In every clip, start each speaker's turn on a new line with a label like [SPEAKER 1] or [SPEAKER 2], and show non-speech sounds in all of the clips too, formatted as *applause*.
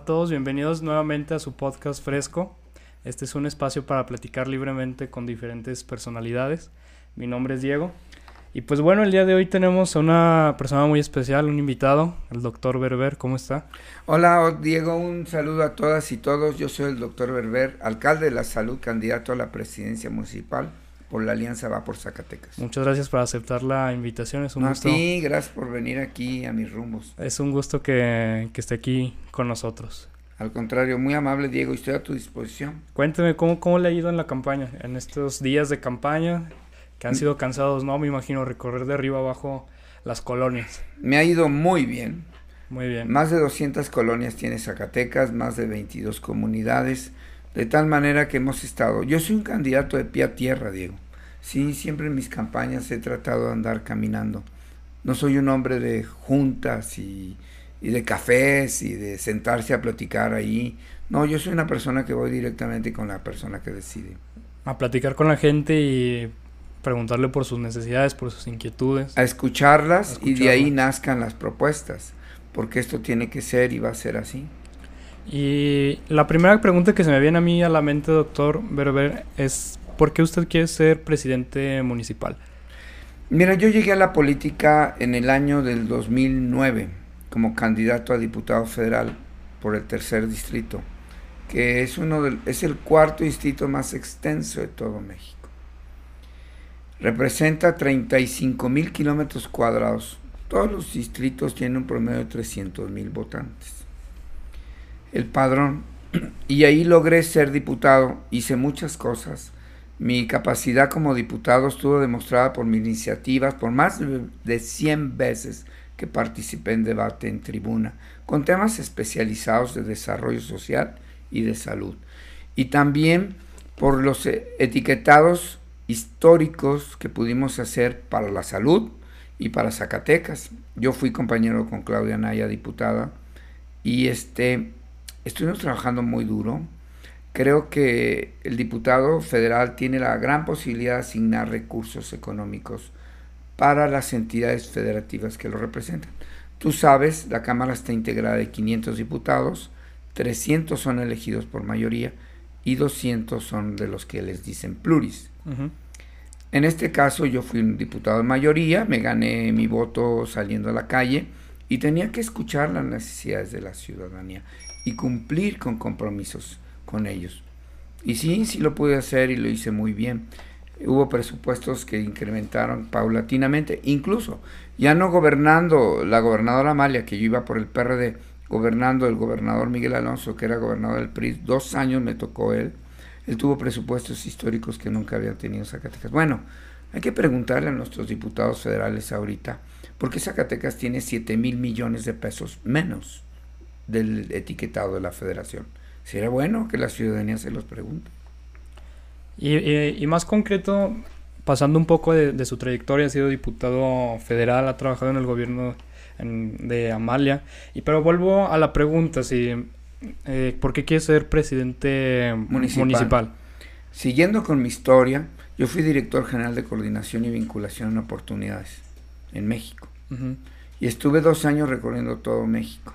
[SPEAKER 1] A todos, bienvenidos nuevamente a su podcast Fresco. Este es un espacio para platicar libremente con diferentes personalidades. Mi nombre es Diego. Y pues bueno, el día de hoy tenemos a una persona muy especial, un invitado, el doctor Berber. ¿Cómo está?
[SPEAKER 2] Hola Diego, un saludo a todas y todos. Yo soy el doctor Berber, alcalde de la salud, candidato a la presidencia municipal por la Alianza Va por Zacatecas.
[SPEAKER 1] Muchas gracias por aceptar la invitación. Es un gusto.
[SPEAKER 2] Sí, gracias por venir aquí a mis rumbos.
[SPEAKER 1] Es un gusto que, que esté aquí con nosotros.
[SPEAKER 2] Al contrario, muy amable Diego, y estoy a tu disposición.
[SPEAKER 1] Cuénteme cómo, cómo le ha ido en la campaña, en estos días de campaña, que han mm. sido cansados, ¿no? Me imagino recorrer de arriba abajo las colonias.
[SPEAKER 2] Me ha ido muy bien.
[SPEAKER 1] Muy bien.
[SPEAKER 2] Más de 200 colonias tiene Zacatecas, más de 22 comunidades. De tal manera que hemos estado. Yo soy un candidato de pie a tierra, Diego. Sí, siempre en mis campañas he tratado de andar caminando. No soy un hombre de juntas y, de cafés y de sentarse a platicar ahí. No, yo soy una persona que voy directamente con la persona que decide.
[SPEAKER 1] A platicar con la gente y preguntarle por sus necesidades, por sus inquietudes.
[SPEAKER 2] A escucharlas, y de ahí nazcan las propuestas, porque esto tiene que ser y va a ser así.
[SPEAKER 1] Y la primera pregunta que se me viene a mí a la mente, doctor Berber, es ¿por qué usted quiere ser presidente municipal?
[SPEAKER 2] Mira, yo llegué a la política en el año del 2009 como candidato a diputado federal por el tercer distrito, que es, uno es el cuarto distrito más extenso de todo México. Representa 35 mil kilómetros cuadrados. Todos los distritos tienen un promedio de 300 mil votantes el padrón *clears throat* y ahí logré ser diputado, hice muchas cosas. Mi capacidad como diputado estuvo demostrada por mis iniciativas, por más de 100 veces que participé en debate en tribuna, con temas especializados de desarrollo social y de salud. Y también por los etiquetados históricos que pudimos hacer para la salud y para Zacatecas. Yo fui compañero con Claudia Naya, diputada, y este estuvimos trabajando muy duro. Creo que el diputado federal tiene la gran posibilidad de asignar recursos económicos para las entidades federativas que lo representan. Tú sabes, la Cámara está integrada de 500 diputados, 300 son elegidos por mayoría y 200 son de los que les dicen pluris. En este caso yo fui un diputado de mayoría, me gané mi voto saliendo a la calle y tenía que escuchar las necesidades de la ciudadanía y cumplir con compromisos con ellos. Y sí, sí lo pude hacer y lo hice muy bien. Hubo presupuestos que incrementaron paulatinamente, incluso ya no gobernando la gobernadora Amalia, que yo iba por el PRD, gobernando el gobernador Miguel Alonso, que era gobernador del PRI, dos años me tocó él. Él tuvo presupuestos históricos que nunca había tenido Zacatecas. Bueno, hay que preguntarle a nuestros diputados federales ahorita, ¿por qué Zacatecas tiene 7 mil millones de pesos menos? del etiquetado de la federación. Sería bueno que la ciudadanía se los pregunte.
[SPEAKER 1] Y, más concreto, pasando un poco de, su trayectoria, ha sido diputado federal, ha trabajado en el gobierno de Amalia. Y pero vuelvo a la pregunta, si, eh, ¿por qué quiere ser presidente municipal.
[SPEAKER 2] Siguiendo con mi historia, yo fui director general de coordinación y vinculación en oportunidades en México. Y estuve dos años recorriendo todo México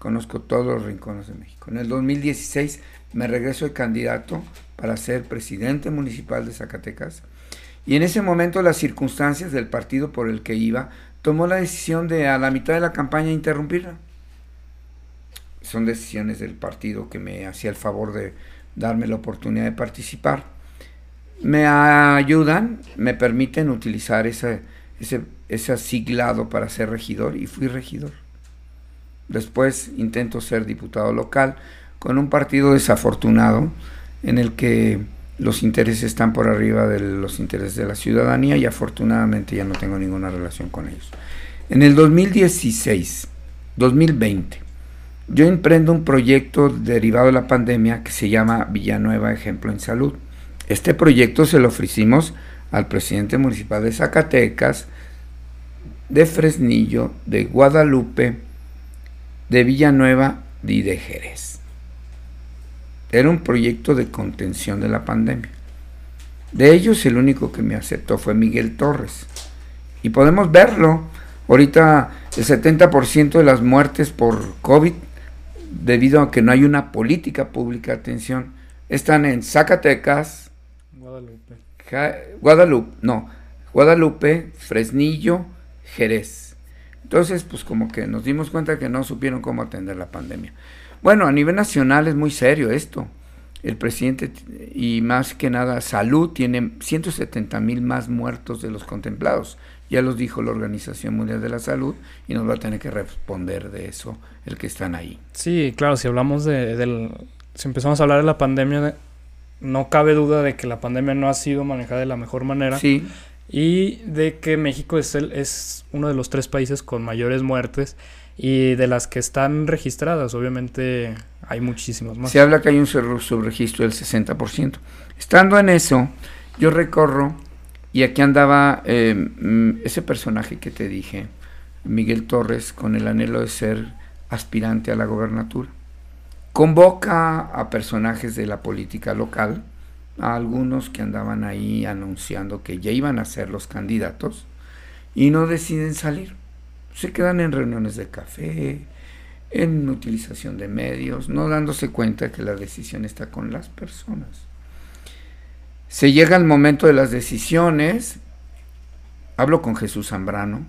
[SPEAKER 2] conozco todos los rincones de México. En el 2016 me regreso de candidato para ser presidente municipal de Zacatecas y en ese momento las circunstancias del partido por el que iba tomó la decisión de a la mitad de la campaña interrumpirla. Son decisiones del partido que me hacía el favor de darme la oportunidad de participar. Me ayudan, me permiten utilizar ese, ese, ese para ser regidor y fui regidor. Después intento ser diputado local con un partido desafortunado en el que los intereses están por arriba de los intereses de la ciudadanía y afortunadamente ya no tengo ninguna relación con ellos. En el 2016, 2020, yo emprendo un proyecto derivado de la pandemia que se llama Villanueva Ejemplo en Salud. Este proyecto se lo ofrecimos al presidente municipal de Zacatecas, de Fresnillo, de Guadalupe, de Villanueva y de Jerez. Era un proyecto de contención de la pandemia. De ellos el único que me aceptó fue Miguel Torres. Y podemos verlo. Ahorita el 70% de las muertes por COVID debido a que no hay una política pública, atención, están en Zacatecas,
[SPEAKER 1] Guadalupe.
[SPEAKER 2] Guadalupe, no, Guadalupe, Fresnillo, Jerez. Entonces, pues como que nos dimos cuenta que no supieron cómo atender la pandemia. Bueno, a nivel nacional es muy serio esto. El presidente, y más que nada, salud, tiene 170 mil más muertos de los contemplados. Ya los dijo la Organización Mundial de la Salud y nos va a tener que responder de eso el que están ahí.
[SPEAKER 1] Sí, claro, si hablamos de, del... Si empezamos a hablar de la pandemia, no cabe duda de que la pandemia no ha sido manejada de la mejor manera.
[SPEAKER 2] Sí.
[SPEAKER 1] Y de que México es, el, es uno de los tres países con mayores muertes y de las que están registradas, obviamente hay muchísimos más.
[SPEAKER 2] Se habla que hay un subregistro del 60%. Estando en eso, yo recorro y aquí andaba eh, mm, ese personaje que te dije, Miguel Torres, con el anhelo de ser aspirante a la gobernatura. Convoca a personajes de la política local, a algunos que andaban ahí anunciando que ya iban a ser los candidatos y no deciden salir. Se quedan en reuniones de café, en utilización de medios, no dándose cuenta que la decisión está con las personas. Se llega el momento de las decisiones, hablo con Jesús Zambrano,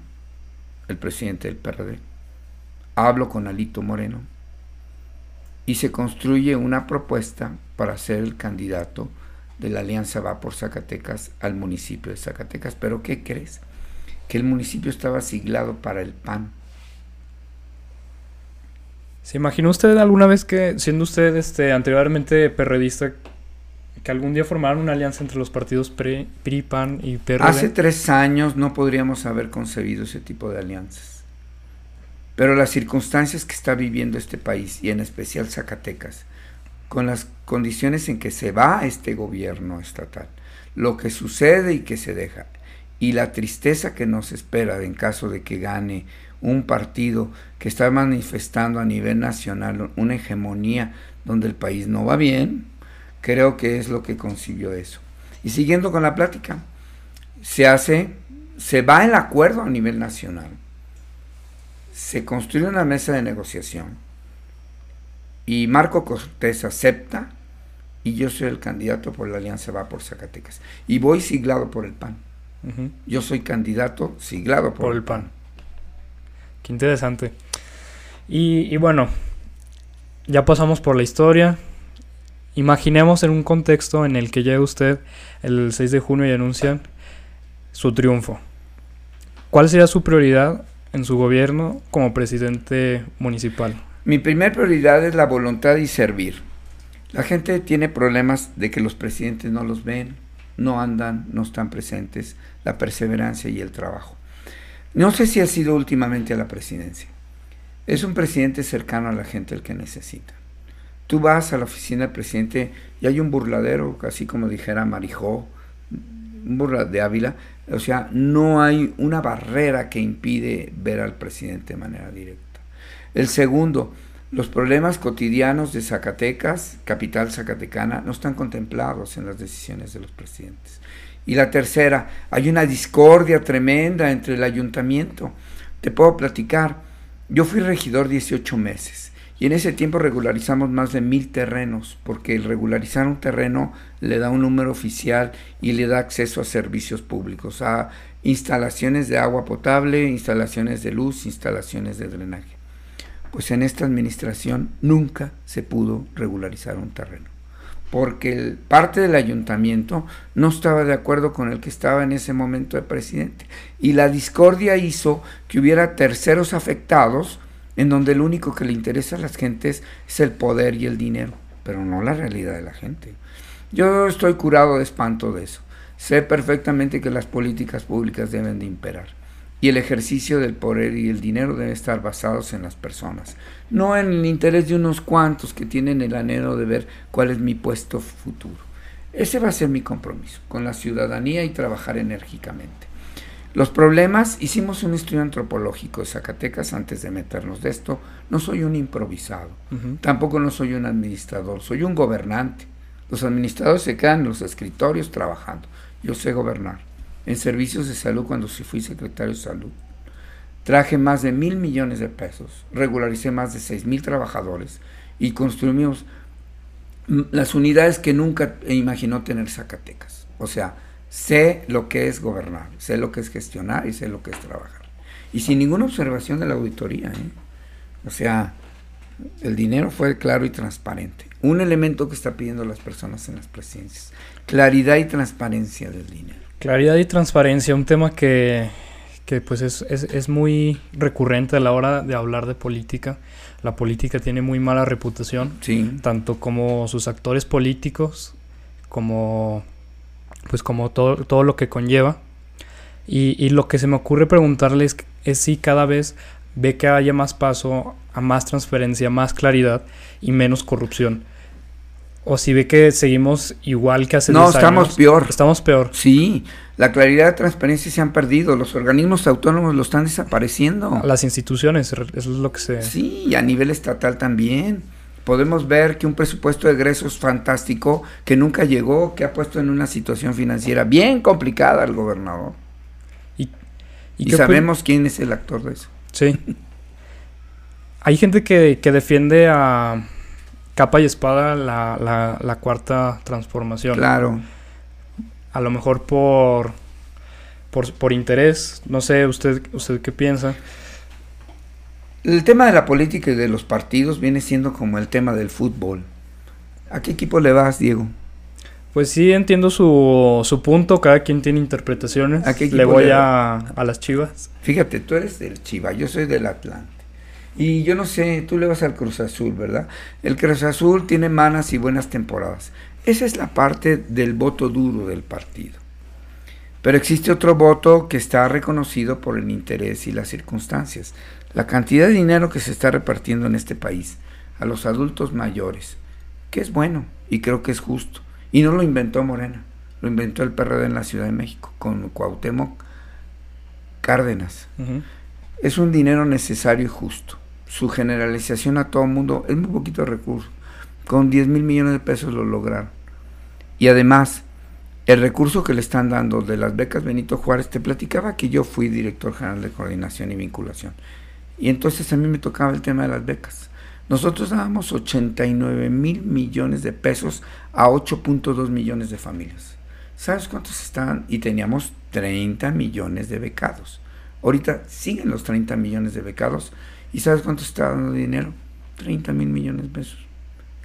[SPEAKER 2] el presidente del PRD, hablo con Alito Moreno, y se construye una propuesta para ser el candidato de la Alianza Va por Zacatecas al municipio de Zacatecas. Pero ¿qué crees? que el municipio estaba siglado para el PAN.
[SPEAKER 1] ¿Se imaginó usted alguna vez que, siendo usted este, anteriormente perredista, que algún día formaran una alianza entre los partidos PRI, PAN y PRD?
[SPEAKER 2] Hace tres años no podríamos haber concebido ese tipo de alianzas. Pero las circunstancias que está viviendo este país, y en especial Zacatecas, con las condiciones en que se va este gobierno estatal, lo que sucede y que se deja, y la tristeza que nos espera en caso de que gane un partido que está manifestando a nivel nacional una hegemonía donde el país no va bien, creo que es lo que concibió eso. Y siguiendo con la plática, se hace, se va el acuerdo a nivel nacional, se construye una mesa de negociación y Marco Cortés acepta y yo soy el candidato por la Alianza Va por Zacatecas y voy siglado por el PAN. Yo soy candidato siglado por, el PAN.
[SPEAKER 1] Qué interesante. Y, bueno, ya pasamos por la historia. Imaginemos en un contexto en el que llega usted el 6 de junio y anuncian su triunfo. ¿Cuál sería su prioridad en su gobierno como presidente municipal?
[SPEAKER 2] Mi primer prioridad es la voluntad y servir. La gente tiene problemas de que los presidentes no los ven, no andan, no están presentes, la perseverancia y el trabajo. No sé si ha sido últimamente a la presidencia. Es un presidente cercano a la gente el que necesita. Tú vas a la oficina del presidente y hay un burladero, así como dijera Marijó, un burla de Ávila. O sea, no hay una barrera que impide ver al presidente de manera directa. El segundo, los problemas cotidianos de Zacatecas, capital zacatecana, no están contemplados en las decisiones de los presidentes. Y la tercera, hay una discordia tremenda entre el ayuntamiento. Te puedo platicar, yo fui regidor 18 meses y en ese tiempo regularizamos más de mil terrenos, porque el regularizar un terreno le da un número oficial y le da acceso a servicios públicos, a instalaciones de agua potable, instalaciones de luz, instalaciones de drenaje pues en esta administración nunca se pudo regularizar un terreno, porque parte del ayuntamiento no estaba de acuerdo con el que estaba en ese momento de presidente. Y la discordia hizo que hubiera terceros afectados en donde lo único que le interesa a las gentes es el poder y el dinero, pero no la realidad de la gente. Yo estoy curado de espanto de eso. Sé perfectamente que las políticas públicas deben de imperar y el ejercicio del poder y el dinero deben estar basados en las personas, no en el interés de unos cuantos que tienen el anhelo de ver cuál es mi puesto futuro. Ese va a ser mi compromiso con la ciudadanía y trabajar enérgicamente. Los problemas, hicimos un estudio antropológico de Zacatecas antes de meternos de esto. No soy un improvisado, tampoco no soy un administrador, soy un gobernante. Los administradores se quedan en los escritorios trabajando. Yo sé gobernar en servicios de salud cuando sí fui secretario de salud. traje más de mil millones de pesos, regularicé más de seis mil trabajadores y construimos las unidades que nunca imaginó tener Zacatecas. O sea, sé lo que es gobernar, sé lo que es gestionar y sé lo que es trabajar. Y sin ninguna observación de la auditoría. ¿eh? O sea, el dinero fue claro y transparente. Un elemento que está pidiendo las personas en las presidencias. Claridad y transparencia del dinero.
[SPEAKER 1] Claridad y transparencia, un tema que, que pues es, es, es, muy recurrente a la hora de hablar de política. La política tiene muy mala reputación,
[SPEAKER 2] sí.
[SPEAKER 1] tanto como sus actores políticos, como pues como todo, todo lo que conlleva. Y, y lo que se me ocurre preguntarles es si cada vez ve que haya más paso a más transparencia, más claridad y menos corrupción. O si ve que seguimos igual que hace
[SPEAKER 2] No, estamos peor.
[SPEAKER 1] Estamos peor.
[SPEAKER 2] Sí, la claridad y transparencia se han perdido. Los organismos autónomos lo están desapareciendo.
[SPEAKER 1] Las instituciones, eso es lo que se...
[SPEAKER 2] Sí, y a nivel estatal también. Podemos ver que un presupuesto de egresos fantástico que nunca llegó, que ha puesto en una situación financiera bien complicada al gobernador.
[SPEAKER 1] Y,
[SPEAKER 2] y, y sabemos quién es el actor de eso.
[SPEAKER 1] Sí. *laughs* Hay gente que, que, defiende a capa y espada la, la, la, cuarta transformación.
[SPEAKER 2] Claro.
[SPEAKER 1] A lo mejor por, por, por interés. No sé, usted, usted qué piensa.
[SPEAKER 2] El tema de la política y de los partidos viene siendo como el tema del fútbol. ¿A qué equipo le vas, Diego?
[SPEAKER 1] Pues sí, entiendo su, su punto, cada quien tiene interpretaciones.
[SPEAKER 2] ¿A qué
[SPEAKER 1] le voy le a, a, las chivas.
[SPEAKER 2] Fíjate, tú eres del Chiva, yo soy del Atlante. Y yo no sé, tú le vas al Cruz Azul, ¿verdad? El Cruz Azul tiene malas y buenas temporadas. Esa es la parte del voto duro del partido. Pero existe otro voto que está reconocido por el interés y las circunstancias. La cantidad de dinero que se está repartiendo en este país a los adultos mayores, que es bueno y creo que es justo. Y no lo inventó Morena, lo inventó el PRD en la Ciudad de México, con Cuauhtémoc Cárdenas. Uh -huh. Es un dinero necesario y justo. Su generalización a todo el mundo es muy poquito recurso. Con 10 mil millones de pesos lo lograron. Y además, el recurso que le están dando de las becas Benito Juárez, te platicaba que yo fui director general de coordinación y vinculación. Y entonces a mí me tocaba el tema de las becas. Nosotros dábamos 89 mil millones de pesos a 8.2 millones de familias. ¿Sabes cuántos estaban? Y teníamos 30 millones de becados. Ahorita siguen los 30 millones de becados. ¿Y sabes cuánto está dando dinero? 30 mil millones de pesos.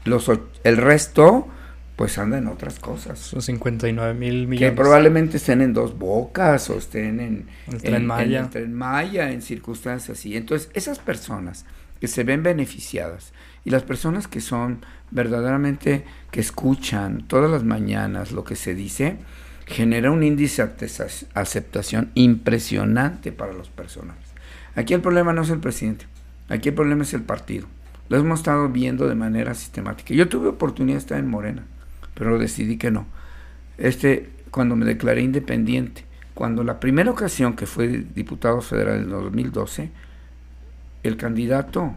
[SPEAKER 2] Los, el resto, pues anda en otras cosas.
[SPEAKER 1] Son 59 mil millones.
[SPEAKER 2] Que probablemente estén en dos bocas o estén en
[SPEAKER 1] el tren
[SPEAKER 2] en,
[SPEAKER 1] Maya.
[SPEAKER 2] En el tren Maya, en circunstancias así. Entonces, esas personas que se ven beneficiadas y las personas que son verdaderamente que escuchan todas las mañanas lo que se dice, genera un índice de aceptación impresionante para los personajes. Aquí el problema no es el presidente, aquí el problema es el partido. Lo hemos estado viendo de manera sistemática. Yo tuve oportunidad de estar en Morena, pero decidí que no. Este, cuando me declaré independiente, cuando la primera ocasión que fue diputado federal en 2012, el candidato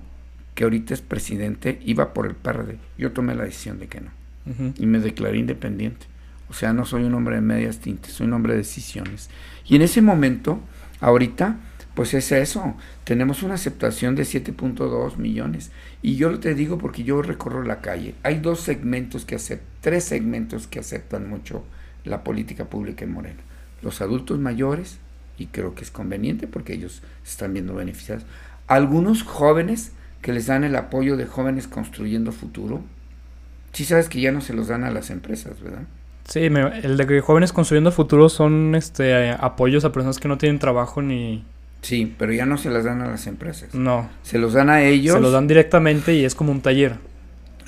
[SPEAKER 2] que ahorita es presidente iba por el PRD. Yo tomé la decisión de que no. Uh -huh. Y me declaré independiente. O sea, no soy un hombre de medias tintes, soy un hombre de decisiones. Y en ese momento, ahorita, pues es eso. Tenemos una aceptación de 7.2 millones. Y yo te digo porque yo recorro la calle. Hay dos segmentos que aceptan, tres segmentos que aceptan mucho la política pública en Moreno. Los adultos mayores, y creo que es conveniente porque ellos se están viendo beneficiados. Algunos jóvenes que les dan el apoyo de jóvenes construyendo futuro. Sí sabes que ya no se los dan a las empresas, ¿verdad?
[SPEAKER 1] Sí, me, el de que jóvenes construyendo futuro son este apoyos a personas que no tienen trabajo ni...
[SPEAKER 2] Sí, pero ya no se las dan a las empresas.
[SPEAKER 1] No.
[SPEAKER 2] Se los dan a ellos.
[SPEAKER 1] Se los dan directamente y es como un taller.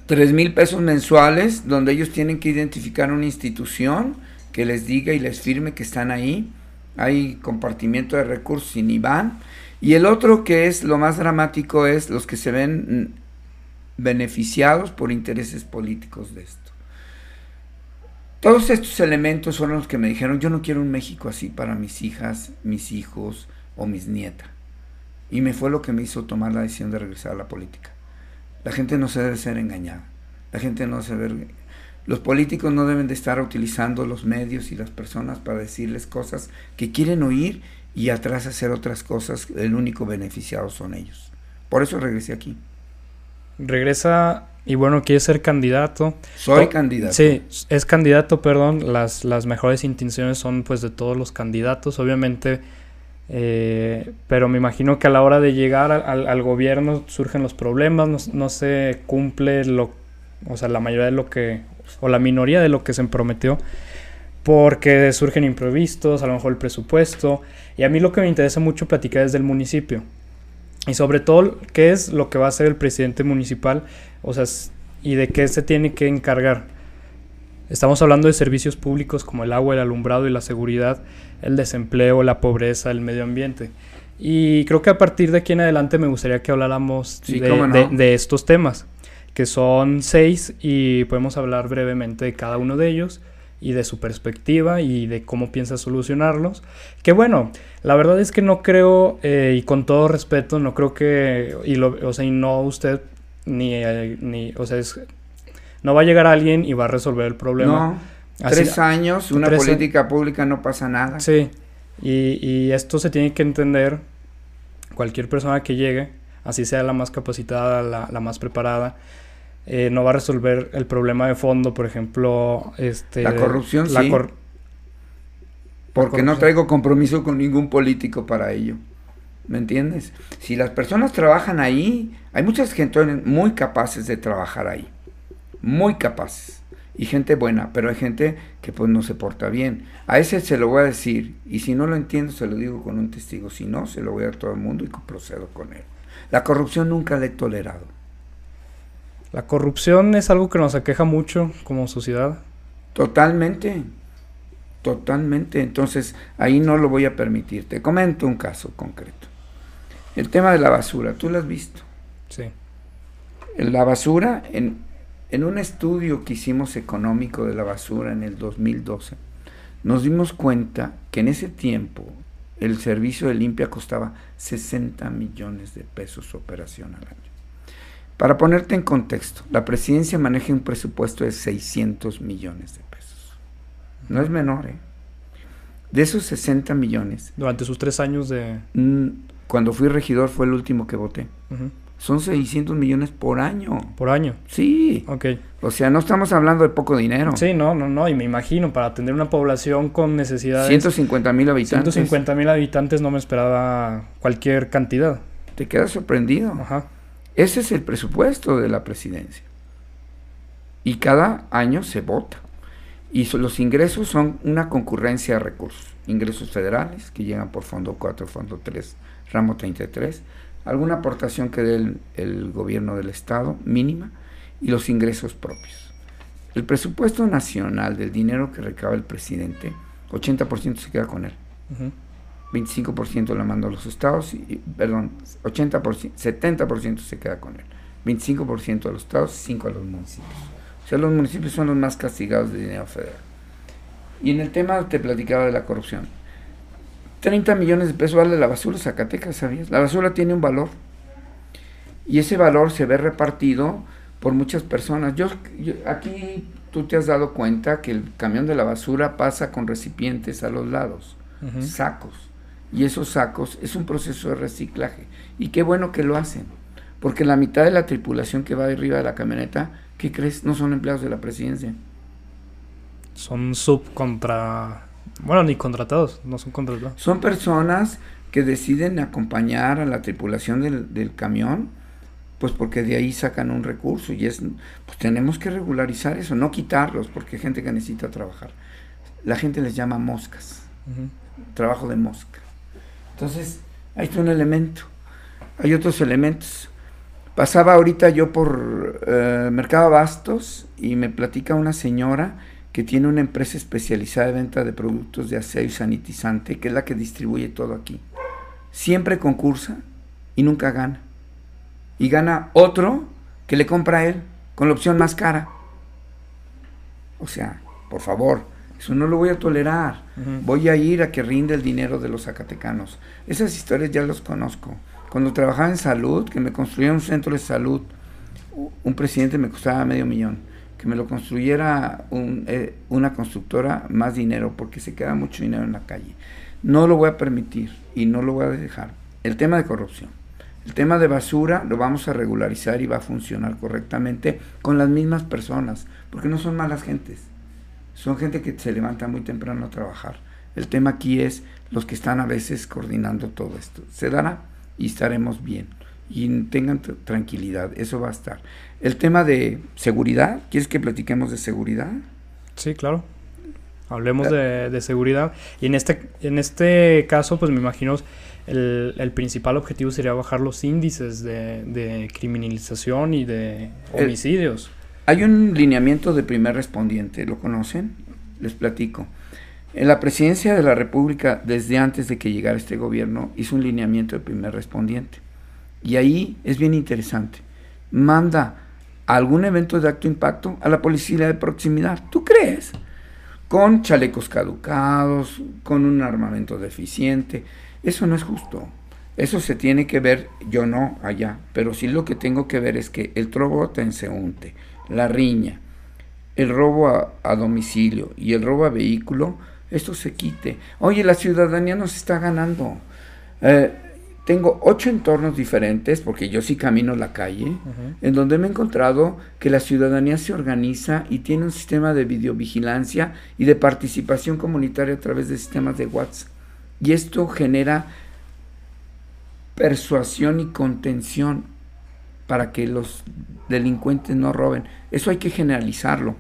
[SPEAKER 2] Tres mil pesos mensuales donde ellos tienen que identificar una institución que les diga y les firme que están ahí. Hay compartimiento de recursos sin IBAN. Y el otro que es lo más dramático es los que se ven beneficiados por intereses políticos de esto. Todos estos elementos fueron los que me dijeron, yo no quiero un México así para mis hijas, mis hijos o mis nietas. Y me fue lo que me hizo tomar la decisión de regresar a la política. La gente no se debe ser engañada. La gente no se debe... Los políticos no deben de estar utilizando los medios y las personas para decirles cosas que quieren oír y atrás hacer otras cosas, el único beneficiado son ellos. Por eso regresé aquí.
[SPEAKER 1] Regresa y bueno, quiere ser candidato.
[SPEAKER 2] Soy candidato.
[SPEAKER 1] Sí, es candidato, perdón. Las, las mejores intenciones son pues de todos los candidatos, obviamente. Eh, pero me imagino que a la hora de llegar al, al gobierno surgen los problemas, no, no, se cumple lo, o sea, la mayoría de lo que, o la minoría de lo que se prometió porque surgen imprevistos, a lo mejor el presupuesto. Y a mí lo que me interesa mucho platicar es del municipio. Y sobre todo, qué es lo que va a hacer el presidente municipal, o sea, y de qué se tiene que encargar. Estamos hablando de servicios públicos como el agua, el alumbrado y la seguridad, el desempleo, la pobreza, el medio ambiente. Y creo que a partir de aquí en adelante me gustaría que habláramos
[SPEAKER 2] Sí,
[SPEAKER 1] de,
[SPEAKER 2] cómo no.
[SPEAKER 1] de- de estos temas, que son seis y podemos hablar brevemente de cada uno de ellos y de su perspectiva y de cómo piensa solucionarlos. Que bueno, la verdad es que no creo, eh, y con todo respeto, no creo que, y lo, o sea, y no usted, ni, eh, ni, o sea, es- no va a llegar alguien y va a resolver el problema.
[SPEAKER 2] No,
[SPEAKER 1] Así-
[SPEAKER 2] tres años, una
[SPEAKER 1] tres
[SPEAKER 2] política pública no pasa nada.
[SPEAKER 1] Sí, y, y esto se tiene que entender cualquier persona que llegue, así sea la más capacitada, la, la más preparada, eh, no va a resolver el problema de fondo, por ejemplo, este,
[SPEAKER 2] La corrupción,
[SPEAKER 1] la
[SPEAKER 2] sí.
[SPEAKER 1] cor-
[SPEAKER 2] Porque no
[SPEAKER 1] corrupción.
[SPEAKER 2] traigo compromiso con ningún político para ello. ¿Me entiendes? Si las personas trabajan ahí, hay muchas gente muy capaces de trabajar ahí. Muy capaces. Y gente buena, pero hay gente que pues no se porta bien. A ese se lo voy a decir. Y si no lo entiendo, se lo digo con un testigo. Si no, se lo voy a dar a todo el mundo y procedo con él. La corrupción nunca la he tolerado.
[SPEAKER 1] la corrupción es algo que nos aqueja mucho como sociedad.
[SPEAKER 2] Totalmente. Totalmente. Entonces, ahí no lo voy a permitir. Te comento un caso concreto. El tema de la basura, ¿tú lo has visto?
[SPEAKER 1] Sí.
[SPEAKER 2] La basura, en, en un estudio que hicimos económico de la basura en el 2012, nos dimos cuenta que en ese tiempo el servicio de limpia costaba 60 millones de pesos operación al año. Para ponerte en contexto, la presidencia maneja un presupuesto de 600 millones de pesos. No es menor, ¿eh? De esos 60 millones,
[SPEAKER 1] Durante sus tres años de...
[SPEAKER 2] mm, cuando fui regidor fue el último que voté. Son 600 millones por año.
[SPEAKER 1] Por año.
[SPEAKER 2] Sí.
[SPEAKER 1] Ok.
[SPEAKER 2] O sea, no estamos hablando de poco dinero.
[SPEAKER 1] Sí, no, no, no. Y me imagino, para atender una población con necesidades...
[SPEAKER 2] 150 mil habitantes.
[SPEAKER 1] 150 mil habitantes no me esperaba cualquier cantidad.
[SPEAKER 2] Te quedas sorprendido.
[SPEAKER 1] Ajá.
[SPEAKER 2] Ese es el presupuesto de la presidencia. Y cada año se vota. Y so- los ingresos son una concurrencia de recursos. Ingresos federales, que llegan por Fondo 4, Fondo 3, Ramo 33. Alguna aportación que dé el, el gobierno del Estado, mínima. Y los ingresos propios. El presupuesto nacional del dinero que recaba el presidente, 80% se queda con él.
[SPEAKER 1] Ujú.
[SPEAKER 2] 25% lo mando a los estados, y- perdón, 80%, 70% se queda con él. 25% a los estados, 5% a los municipios. O sea, los municipios son los más castigados de dinero federal. Y en el tema te platicaba de la corrupción. 30 millones de pesos vale la basura de Zacatecas, ¿sabías? La basura tiene un valor. Y ese valor se ve repartido por muchas personas. Yo, yo- aquí tú te has dado cuenta que el camión de la basura pasa con recipientes a los lados sacos. Y esos sacos es un proceso de reciclaje. Y qué bueno que lo hacen. Porque la mitad de la tripulación que va arriba de la camioneta, ¿qué crees? No son empleados de la presidencia.
[SPEAKER 1] Son subcontra... Bueno, ni contratados, no son contratados.
[SPEAKER 2] Son personas que deciden acompañar a la tripulación del, del camión, pues porque de ahí sacan un recurso. Y es, pues tenemos que regularizar eso, no quitarlos, porque hay gente que necesita trabajar. La gente les llama moscas. Trabajo de mosca. Entonces, ahí está un elemento. Hay otros elementos. Pasaba ahorita yo por eh, Mercado Abastos y me platica una señora que tiene una empresa especializada de venta de productos de aseo y sanitizante, que es la que distribuye todo aquí. Siempre concursa y nunca gana. Y gana otro que le compra a él con la opción más cara. O sea, por favor, eso no lo voy a tolerar. Voy a ir a que rinde el dinero de los zacatecanos. Esas historias ya los conozco. Cuando trabajaba en salud, que me construyeron un centro de salud, un presidente me costaba medio millón. Que me lo construyera un, eh, una constructora, más dinero, porque se queda mucho dinero en la calle. No lo voy a permitir y no lo voy a dejar. El tema de corrupción. El tema de basura lo vamos a regularizar y va a funcionar correctamente con las mismas personas, porque no son malas gentes. Son gente que se levanta muy temprano a trabajar. El tema aquí es los que están a veces coordinando todo esto. Se dará y estaremos bien. Y tengan tranquilidad, eso va a estar. El tema de seguridad, ¿quieres que platiquemos de seguridad?
[SPEAKER 1] Sí, claro. Hablemos de, de, seguridad. Y en este, en este caso, pues me imagino el, el principal objetivo sería bajar los índices de, de criminalización y de homicidios.
[SPEAKER 2] hay un lineamiento de primer respondiente, ¿lo conocen? Les platico. En la presidencia de la República, desde antes de que llegara este gobierno, hizo un lineamiento de primer respondiente. Y ahí es bien interesante. Manda algún evento de acto impacto a la policía de proximidad. ¿Tú crees? con chalecos caducados, con un armamento deficiente. Eso no es justo. Eso se tiene que ver, yo no allá, pero sí lo que tengo que ver es que el trobo transeúnte, la riña, el robo a, domicilio y el robo a vehículo, esto se quite. Oye, la ciudadanía nos está ganando. Eh, tengo ocho entornos diferentes, porque yo sí camino la calle, en donde me he encontrado que la ciudadanía se organiza y tiene un sistema de videovigilancia y de participación comunitaria a través de sistemas de WhatsApp. Y esto genera persuasión y contención para que los delincuentes no roben. Eso hay que generalizarlo.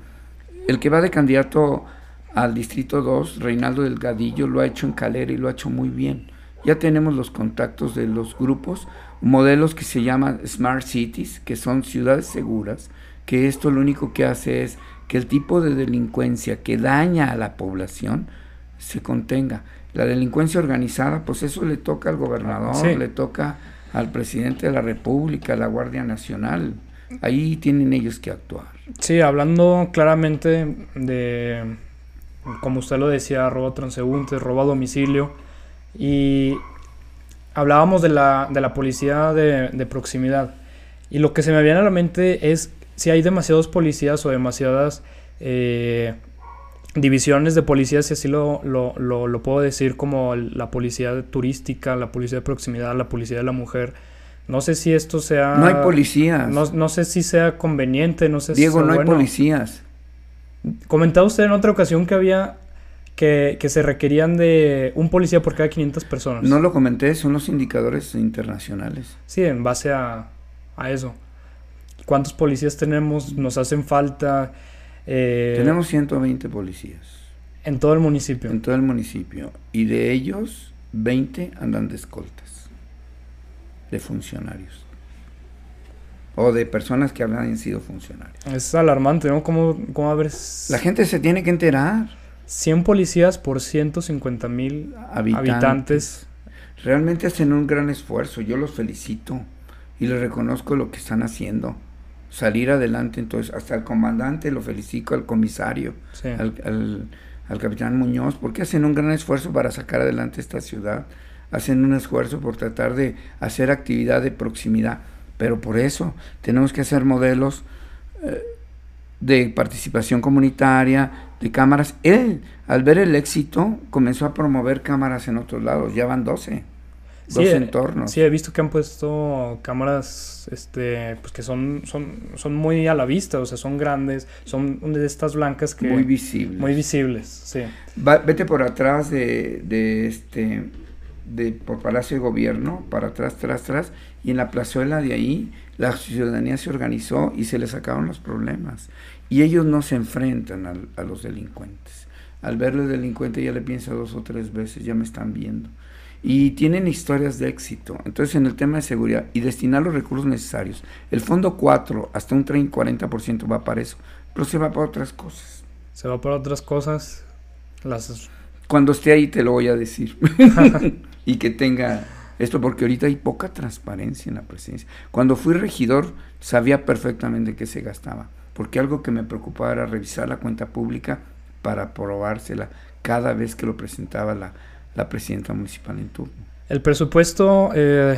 [SPEAKER 2] El que va de candidato al Distrito 2, Reinaldo Delgadillo, lo ha hecho en Calera y lo ha hecho muy bien ya tenemos los contactos de los grupos, modelos que se llaman Smart Cities, que son ciudades seguras, que esto lo único que hace es que el tipo de delincuencia que daña a la población se contenga. La delincuencia organizada, pues eso le toca al gobernador, le toca al presidente de la República, a la Guardia Nacional. Ahí tienen ellos que actuar.
[SPEAKER 1] Sí, hablando claramente de, como usted lo decía, robo transeúnte, robo a domicilio y hablábamos de la, de la policía de, de, proximidad. Y lo que se me viene a la mente es si hay demasiados policías o demasiadas eh, divisiones de policías, si así lo, lo, lo, puedo decir, como la policía turística, la policía de proximidad, la policía de la mujer. No sé si esto sea...
[SPEAKER 2] No hay policías.
[SPEAKER 1] No, no sé si sea conveniente, no sé
[SPEAKER 2] Diego,
[SPEAKER 1] si
[SPEAKER 2] no hay policías.
[SPEAKER 1] Comentaba usted en otra ocasión que había que, se requerían de un policía por cada 500 personas.
[SPEAKER 2] No lo comenté, son los indicadores internacionales.
[SPEAKER 1] Sí, en base a, eso. ¿Cuántos policías tenemos? ¿Nos hacen falta?
[SPEAKER 2] Eh, tenemos 120 policías.
[SPEAKER 1] En todo el municipio.
[SPEAKER 2] En todo el municipio. Y de ellos, 20 andan de escoltas. De funcionarios. O de personas que habían sido funcionarios.
[SPEAKER 1] Es alarmante, ¿no? ¿Cómo, cómo abres?
[SPEAKER 2] La gente se tiene que enterar.
[SPEAKER 1] 100 policías por 150 mil habitantes.
[SPEAKER 2] Realmente hacen un gran esfuerzo, yo los felicito y les reconozco lo que están haciendo. Salir adelante, entonces, hasta el comandante lo felicito, al comisario, al, al, capitán Muñoz, porque hacen un gran esfuerzo para sacar adelante esta ciudad. Hacen un esfuerzo por tratar de hacer actividad de proximidad. Pero por eso tenemos que hacer modelos eh, de participación comunitaria, de cámaras. Él, al ver el éxito, comenzó a promover cámaras en otros lados. Ya van 12.
[SPEAKER 1] Dos entornos. Sí, he visto que han puesto cámaras este, pues que son, son, son muy a la vista, o sea, son grandes, son de estas blancas que...
[SPEAKER 2] Muy visibles.
[SPEAKER 1] Muy visibles, sí.
[SPEAKER 2] vete por atrás de, de este de por Palacio de Gobierno, para atrás, atrás, atrás, y en la plazuela de ahí la ciudadanía se organizó y se le sacaron los problemas. Y ellos no se enfrentan a, los delincuentes. Al verle delincuente ya le piensa dos o tres veces, ya me están viendo. Y tienen historias de éxito. Entonces, en el tema de seguridad y destinar los recursos necesarios, el fondo 4, hasta un 30-40% va para eso, pero se va para otras cosas.
[SPEAKER 1] Se va para otras cosas. Las...
[SPEAKER 2] Cuando esté ahí te lo voy a decir. *laughs* *laughs* y que tenga esto, porque ahorita hay poca transparencia en la presidencia. Cuando fui regidor, sabía perfectamente qué se gastaba porque algo que me preocupaba era revisar la cuenta pública para aprobársela cada vez que lo presentaba la, la presidenta municipal en turno.
[SPEAKER 1] ¿El presupuesto, eh,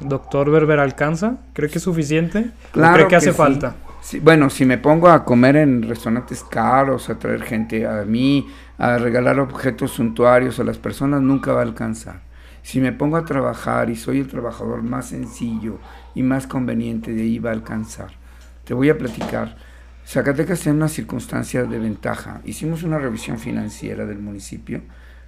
[SPEAKER 1] doctor Berber, alcanza? ¿Cree que es suficiente?
[SPEAKER 2] Claro
[SPEAKER 1] ¿Cree que, hace falta?
[SPEAKER 2] bueno, si me pongo a comer en restaurantes caros, a traer gente a mí, a regalar objetos suntuarios a las personas, nunca va a alcanzar. Si me pongo a trabajar y soy el trabajador más sencillo y más conveniente, de ahí va a alcanzar. Te voy a platicar. Zacatecas en una circunstancia de ventaja. Hicimos una revisión financiera del municipio.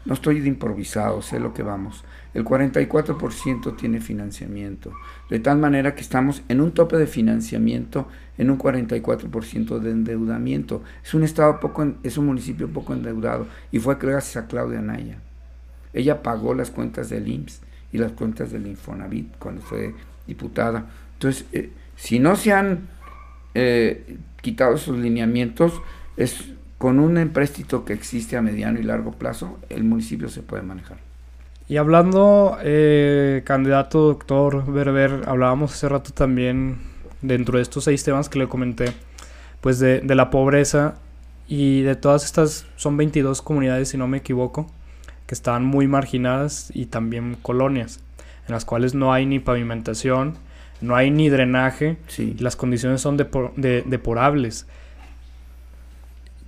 [SPEAKER 2] No estoy de improvisado, sé lo que vamos. El 44% tiene financiamiento. De tal manera que estamos en un tope de financiamiento, en un 44% de endeudamiento. Es un estado poco, es un municipio poco endeudado. Y fue gracias a Claudia Naya. Ella pagó las cuentas del IMSS y las cuentas del Infonavit cuando fue diputada. Entonces, eh, si no se han eh, quitado esos lineamientos, es con un empréstito que existe a mediano y largo plazo, el municipio se puede manejar.
[SPEAKER 1] Y hablando, eh, candidato doctor Berber, hablábamos hace rato también, dentro de estos seis temas que le comenté, pues de, de la pobreza y de todas estas, son 22 comunidades si no me equivoco, que están muy marginadas y también colonias, en las cuales no hay ni pavimentación, no hay ni drenaje las condiciones son deporables.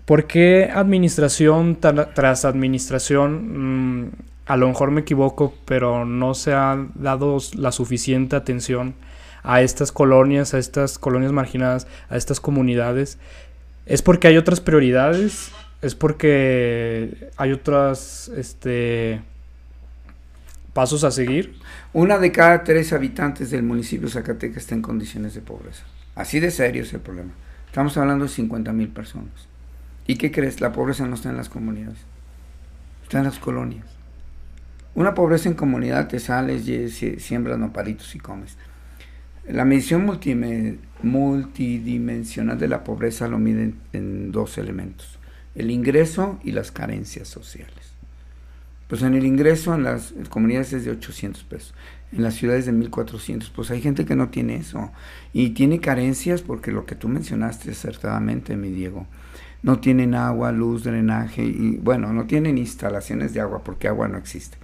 [SPEAKER 1] ¿Por qué administración tras administración, mm, a lo mejor me equivoco, pero no se ha dado la suficiente atención a estas colonias, a estas colonias marginadas, a estas comunidades? ¿Es porque hay otras prioridades? es porque hay otros este, pasos a seguir.
[SPEAKER 2] Una de cada tres habitantes del municipio de Zacatecas está en condiciones de pobreza. Así de serio es el problema. Estamos hablando de 50 mil personas. ¿Y qué crees? La pobreza no está en las comunidades, está en las colonias. Una pobreza en comunidad te sales, siembras nopalitos y comes. La medición multidimensional de la pobreza lo mide en dos elementos el ingreso y las carencias sociales. Pues en el ingreso en las comunidades es de 800 pesos, en las ciudades de 1400, pues hay gente que no tiene eso y tiene carencias porque lo que tú mencionaste acertadamente, mi Diego, no tienen agua, luz, drenaje y bueno, no tienen instalaciones de agua porque agua no existe.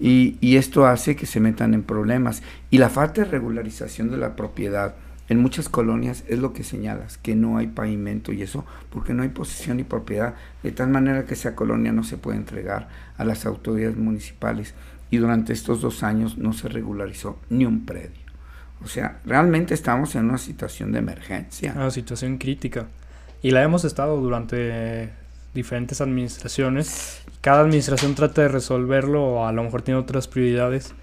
[SPEAKER 2] Y, esto hace que se metan en problemas. Y la falta de regularización de la propiedad, en muchas colonias es lo que señalas, que no hay pavimento y eso porque no hay posesión y propiedad, de tal manera que esa colonia no se puede entregar a las autoridades municipales y durante estos dos años no se regularizó ni un predio. O sea, realmente estamos en una situación de emergencia.
[SPEAKER 1] Una situación crítica. Y la hemos estado durante diferentes administraciones. Cada administración trata de resolverlo o a lo mejor tiene otras prioridades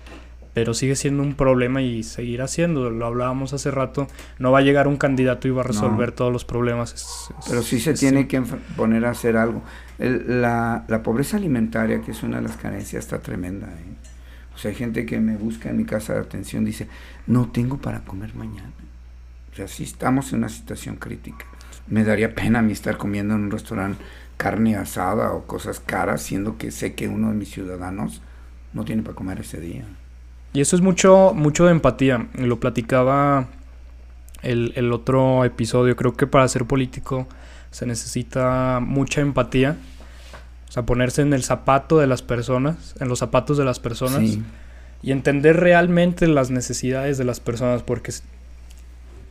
[SPEAKER 1] pero sigue siendo un problema y seguirá siendo. Lo hablábamos hace rato, no va a llegar un candidato y va a resolver todos los problemas.
[SPEAKER 2] pero sí se tiene que poner a hacer algo. la, pobreza alimentaria, que es una de las carencias, está tremenda. ¿eh? O sea, hay gente que me busca en mi casa de atención, dice, no tengo para comer mañana. O sea, sí estamos en una situación crítica. Me daría pena a mí estar comiendo en un restaurante carne asada o cosas caras, siendo que sé que uno de mis ciudadanos no tiene para comer ese día.
[SPEAKER 1] Y eso es mucho, mucho de empatía. Lo platicaba el, el otro episodio. Creo que para ser político se necesita mucha empatía. O sea, ponerse en el zapato de las personas, en los zapatos de las personas. Y entender realmente las necesidades de las personas. Porque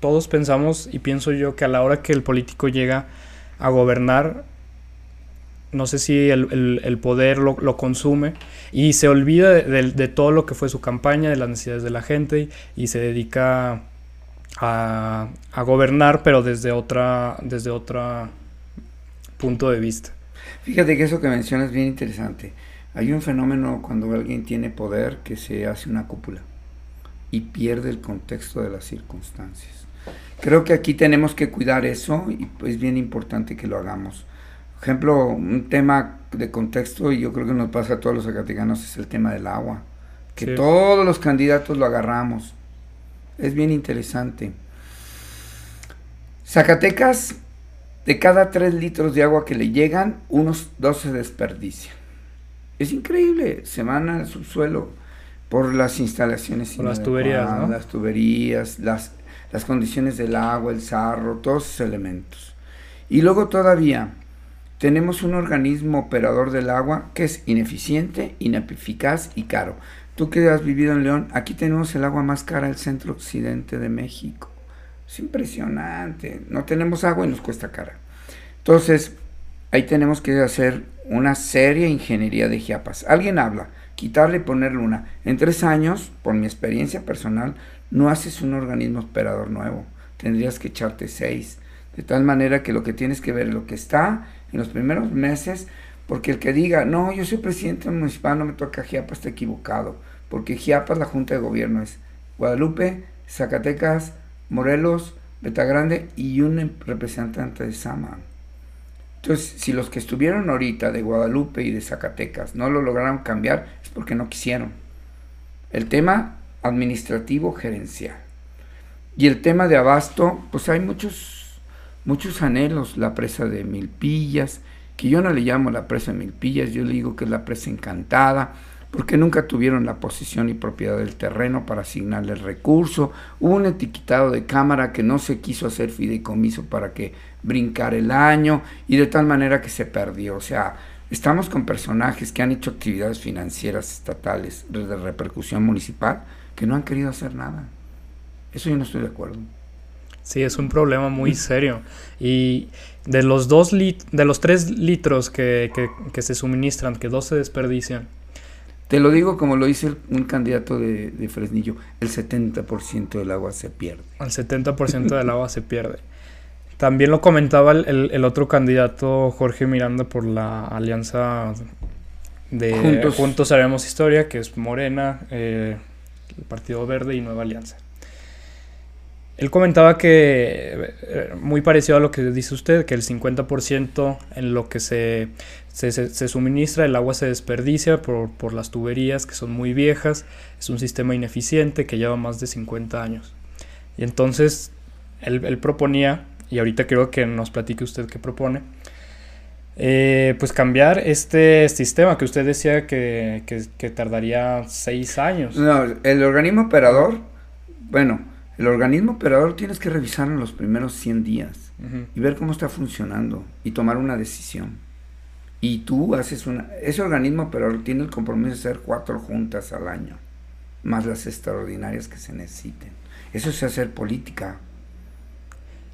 [SPEAKER 1] todos pensamos, y pienso yo, que a la hora que el político llega a gobernar, no sé si el, poder lo, consume y se olvida de, todo lo que fue su campaña, de las necesidades de la gente y, se dedica a, gobernar, pero desde otra, desde otro punto de vista.
[SPEAKER 2] Fíjate que eso que mencionas es bien interesante. Hay un fenómeno cuando alguien tiene poder que se hace una cúpula y pierde el contexto de las circunstancias. Creo que aquí tenemos que cuidar eso y es bien importante que lo hagamos ejemplo, un tema de contexto, y yo creo que nos pasa a todos los zacatecanos, es el tema del agua. Que todos los candidatos lo agarramos. Es bien interesante. Zacatecas, de cada 3 litros de agua que le llegan, unos 2 se desperdician. Es increíble, se van al subsuelo por las instalaciones.
[SPEAKER 1] Por las tuberías,
[SPEAKER 2] Las tuberías, las, las condiciones del agua, el sarro, todos esos elementos. Y luego todavía tenemos un organismo operador del agua que es ineficiente, ineficaz y caro. Tú que has vivido en León, aquí tenemos el agua más cara del centro occidente de México. Es impresionante. No tenemos agua y nos cuesta cara. Entonces, ahí tenemos que hacer una seria ingeniería de Chiapas. Alguien habla, quitarle y ponerle una. En tres años, por mi experiencia personal, no haces un organismo operador nuevo. Tendrías que echarte seis. De tal manera que lo que tienes que ver es lo que está en los primeros meses, porque el que diga, no, yo soy presidente municipal, no me toca Chiapas, está equivocado. Porque Chiapas, la Junta de Gobierno es Guadalupe, Zacatecas, Morelos, Betagrande y un representante de Sama. Entonces, si los que estuvieron ahorita de Guadalupe y de Zacatecas no lo lograron cambiar, es porque no quisieron. El tema administrativo gerencial. Y el tema de abasto, pues hay muchos, muchos anhelos. La presa de Milpillas, que yo no le llamo la presa de Milpillas, yo le digo que es la presa encantada porque nunca tuvieron la posición y propiedad del terreno para asignarle el recurso. Hubo un etiquetado de cámara que no se quiso hacer fideicomiso para que brincara el año y de tal manera que se perdió. O sea, estamos con personajes que han hecho actividades financieras estatales de repercusión municipal que no han querido hacer nada. Eso yo no estoy de acuerdo.
[SPEAKER 1] Sí, es un problema muy serio. Y de los dos lit de los tres litros que, que, que se suministran, que dos se desperdician,
[SPEAKER 2] te lo digo como lo dice un candidato de, Fresnillo, el 70% del agua se pierde.
[SPEAKER 1] El 70% del agua se pierde. También lo comentaba el, otro candidato, Jorge Miranda, por la alianza de Juntos, Haremos Historia, que es Morena, eh, el Partido Verde y Nueva Alianza. Él comentaba que, eh, muy parecido a lo que dice usted, que el 50% en lo que se, se, suministra, el agua se desperdicia por, por, las tuberías que son muy viejas, es un sistema ineficiente que lleva más de 50 años. Y entonces él, proponía, y ahorita creo que nos platique usted qué propone, eh, pues cambiar este sistema que usted decía que, que, que tardaría 6 años.
[SPEAKER 2] No, el organismo operador, bueno, el organismo operador tienes que revisar en los primeros 100 días y ver cómo está funcionando y tomar una decisión. Y tú haces una... Ese organismo operador tiene el compromiso de hacer cuatro juntas al año, más las extraordinarias que se necesiten. Eso es hacer política.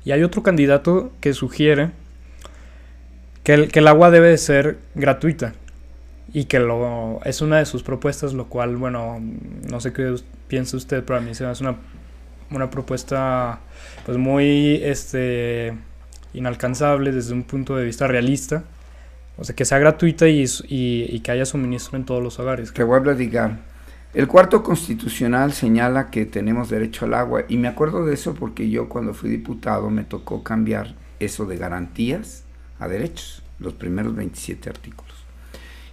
[SPEAKER 1] Y hay otro candidato que sugiere que el, que el agua debe de ser gratuita y que lo, es una de sus propuestas, lo cual, bueno, no sé qué piensa usted, pero a mí se me hace una una propuesta pues muy este inalcanzable desde un punto de vista realista. O sea, que sea gratuita y, y, que haya suministro en todos los hogares.
[SPEAKER 2] Que voy a platicar. El cuarto constitucional señala que tenemos derecho al agua y me acuerdo de eso porque yo cuando fui diputado me tocó cambiar eso de garantías a derechos, los primeros 27 artículos.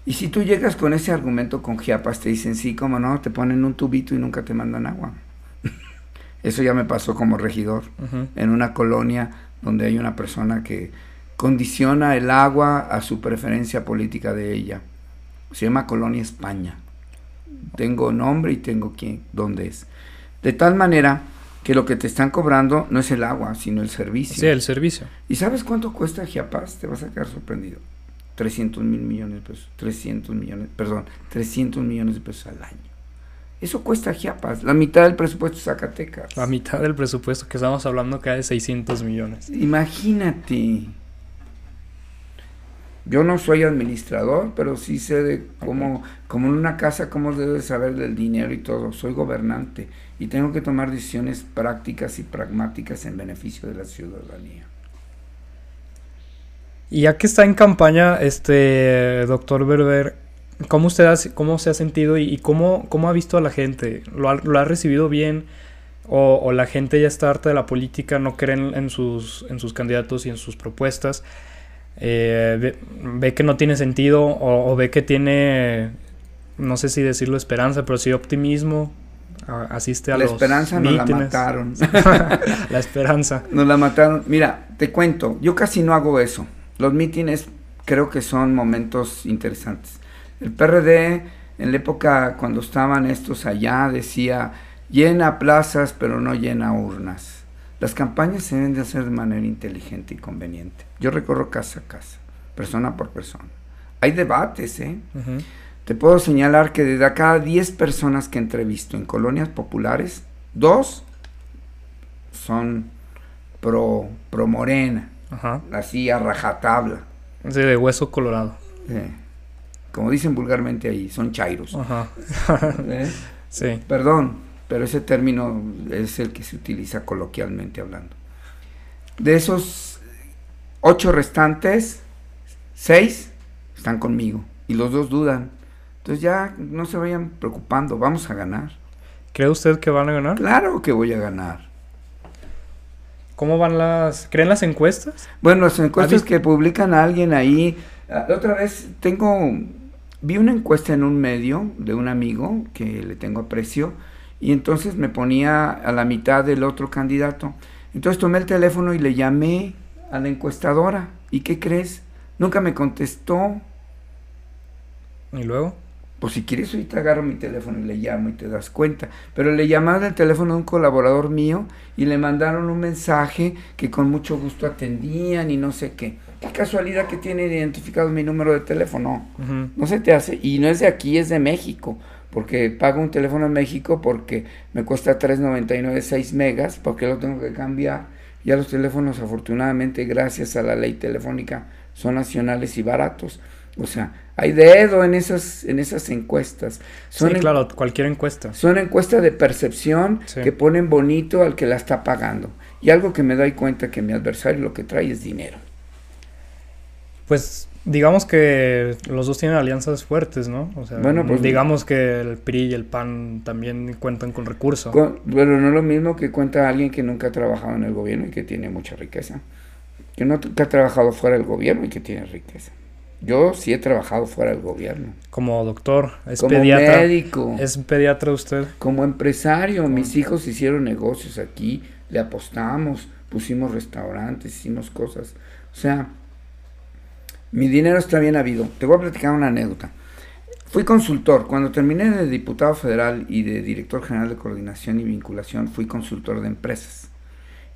[SPEAKER 2] Y si tú llegas con ese argumento con Chiapas, te dicen, sí, como no, te ponen un tubito y nunca te mandan agua. Eso ya me pasó como regidor en una colonia donde hay una persona que condiciona el agua a su preferencia política de ella. Se llama Colonia España. Tengo nombre y tengo quién, dónde es. De tal manera que lo que te están cobrando no es el agua, sino el servicio.
[SPEAKER 1] Sí, el servicio.
[SPEAKER 2] ¿Y sabes cuánto cuesta Chiapas? Te vas a quedar sorprendido. 300 mil millones de pesos. 300 millones, perdón, 300 millones de pesos al año. Eso cuesta Chiapas, la mitad del presupuesto de Zacatecas.
[SPEAKER 1] La mitad del presupuesto que estamos hablando cae de 600 millones.
[SPEAKER 2] Imagínate. Yo no soy administrador, pero sí sé de cómo, como en una casa, cómo debe saber del dinero y todo. Soy gobernante y tengo que tomar decisiones prácticas y pragmáticas en beneficio de la ciudadanía.
[SPEAKER 1] Y ya que está en campaña, este doctor Berber, ¿Cómo, usted cómo se ha sentido y, cómo, cómo, ha visto a la gente? ¿Lo ha, recibido bien? O, la gente ya está harta de la política, no creen en sus, en sus candidatos y en sus propuestas? Eh, ve, que no tiene sentido o, ve que tiene, no sé si decirlo esperanza, pero sí optimismo? asiste a
[SPEAKER 2] la esperanza nos la mataron. *laughs*
[SPEAKER 1] la esperanza.
[SPEAKER 2] Nos la mataron. Mira, te cuento, yo casi no hago eso. Los mítines creo que son momentos interesantes. El PRD, en la época cuando estaban estos allá, decía, llena plazas pero no llena urnas. Las campañas se deben de hacer de manera inteligente y conveniente. Yo recorro casa a casa, persona por persona. Hay debates, ¿eh? Te puedo señalar que de cada 10 personas que entrevisto en colonias populares, dos son pro, pro morena,
[SPEAKER 1] Ajá.
[SPEAKER 2] así a rajatabla.
[SPEAKER 1] Sí, de hueso colorado.
[SPEAKER 2] Eh, como dicen vulgarmente ahí, son chairos.
[SPEAKER 1] Ajá. *laughs*
[SPEAKER 2] ¿eh?
[SPEAKER 1] Sí.
[SPEAKER 2] Perdón, pero ese término es el que se utiliza coloquialmente hablando. De esos ocho restantes, seis están conmigo y los dos dudan. Entonces ya no se vayan preocupando, vamos a ganar.
[SPEAKER 1] ¿Cree usted que van a ganar?
[SPEAKER 2] Claro que voy a ganar.
[SPEAKER 1] ¿Cómo van las... ¿Creen las encuestas?
[SPEAKER 2] Bueno, las encuestas que publican a alguien ahí. ah, La otra vez tengo. Vi una encuesta en un medio de un amigo que le tengo aprecio. Y entonces me ponía a la mitad del otro candidato. Entonces tomé el teléfono y le llamé a la encuestadora. ¿Y qué crees? Nunca me contestó.
[SPEAKER 1] ¿Y luego?
[SPEAKER 2] Pues si quieres ahorita agarro mi teléfono y le llamo y te das cuenta. Pero le llamaron el teléfono a un colaborador mío y le mandaron un mensaje que con mucho gusto atendían y no sé qué. Qué casualidad que tiene identificado mi número de teléfono. No se te hace. Y no es de aquí, es de México. Porque pago un teléfono en México porque me cuesta 3.99 6 megas porque lo tengo que cambiar. Ya los teléfonos afortunadamente gracias a la ley telefónica son nacionales y baratos. O sea, hay dedo en esas, en esas encuestas. Son
[SPEAKER 1] Sí,
[SPEAKER 2] en-
[SPEAKER 1] claro, cualquier encuesta.
[SPEAKER 2] son encuestas de percepción
[SPEAKER 1] Sí.
[SPEAKER 2] que ponen bonito al que la está pagando. Y algo que me doy cuenta que mi adversario lo que trae es dinero.
[SPEAKER 1] Pues digamos que los dos tienen alianzas fuertes, ¿no? O sea,
[SPEAKER 2] Bueno, pues-
[SPEAKER 1] digamos que el PRI y el PAN también cuentan con recursos.
[SPEAKER 2] Con- Pero no es lo mismo que cuenta alguien que nunca ha trabajado en el gobierno y que tiene mucha riqueza. Que no que ha trabajado fuera del gobierno y que tiene riqueza. Yo sí he trabajado fuera del gobierno.
[SPEAKER 1] Como doctor, es
[SPEAKER 2] como
[SPEAKER 1] pediatra.
[SPEAKER 2] médico,
[SPEAKER 1] ¿Es pediatra usted?
[SPEAKER 2] como empresario. Mis hijos hicieron negocios aquí, le apostamos, pusimos restaurantes, hicimos cosas. O sea, mi dinero está bien habido. Te voy a platicar una anécdota. Fui consultor. Cuando terminé de diputado federal y de director general de coordinación y vinculación, fui consultor de empresas.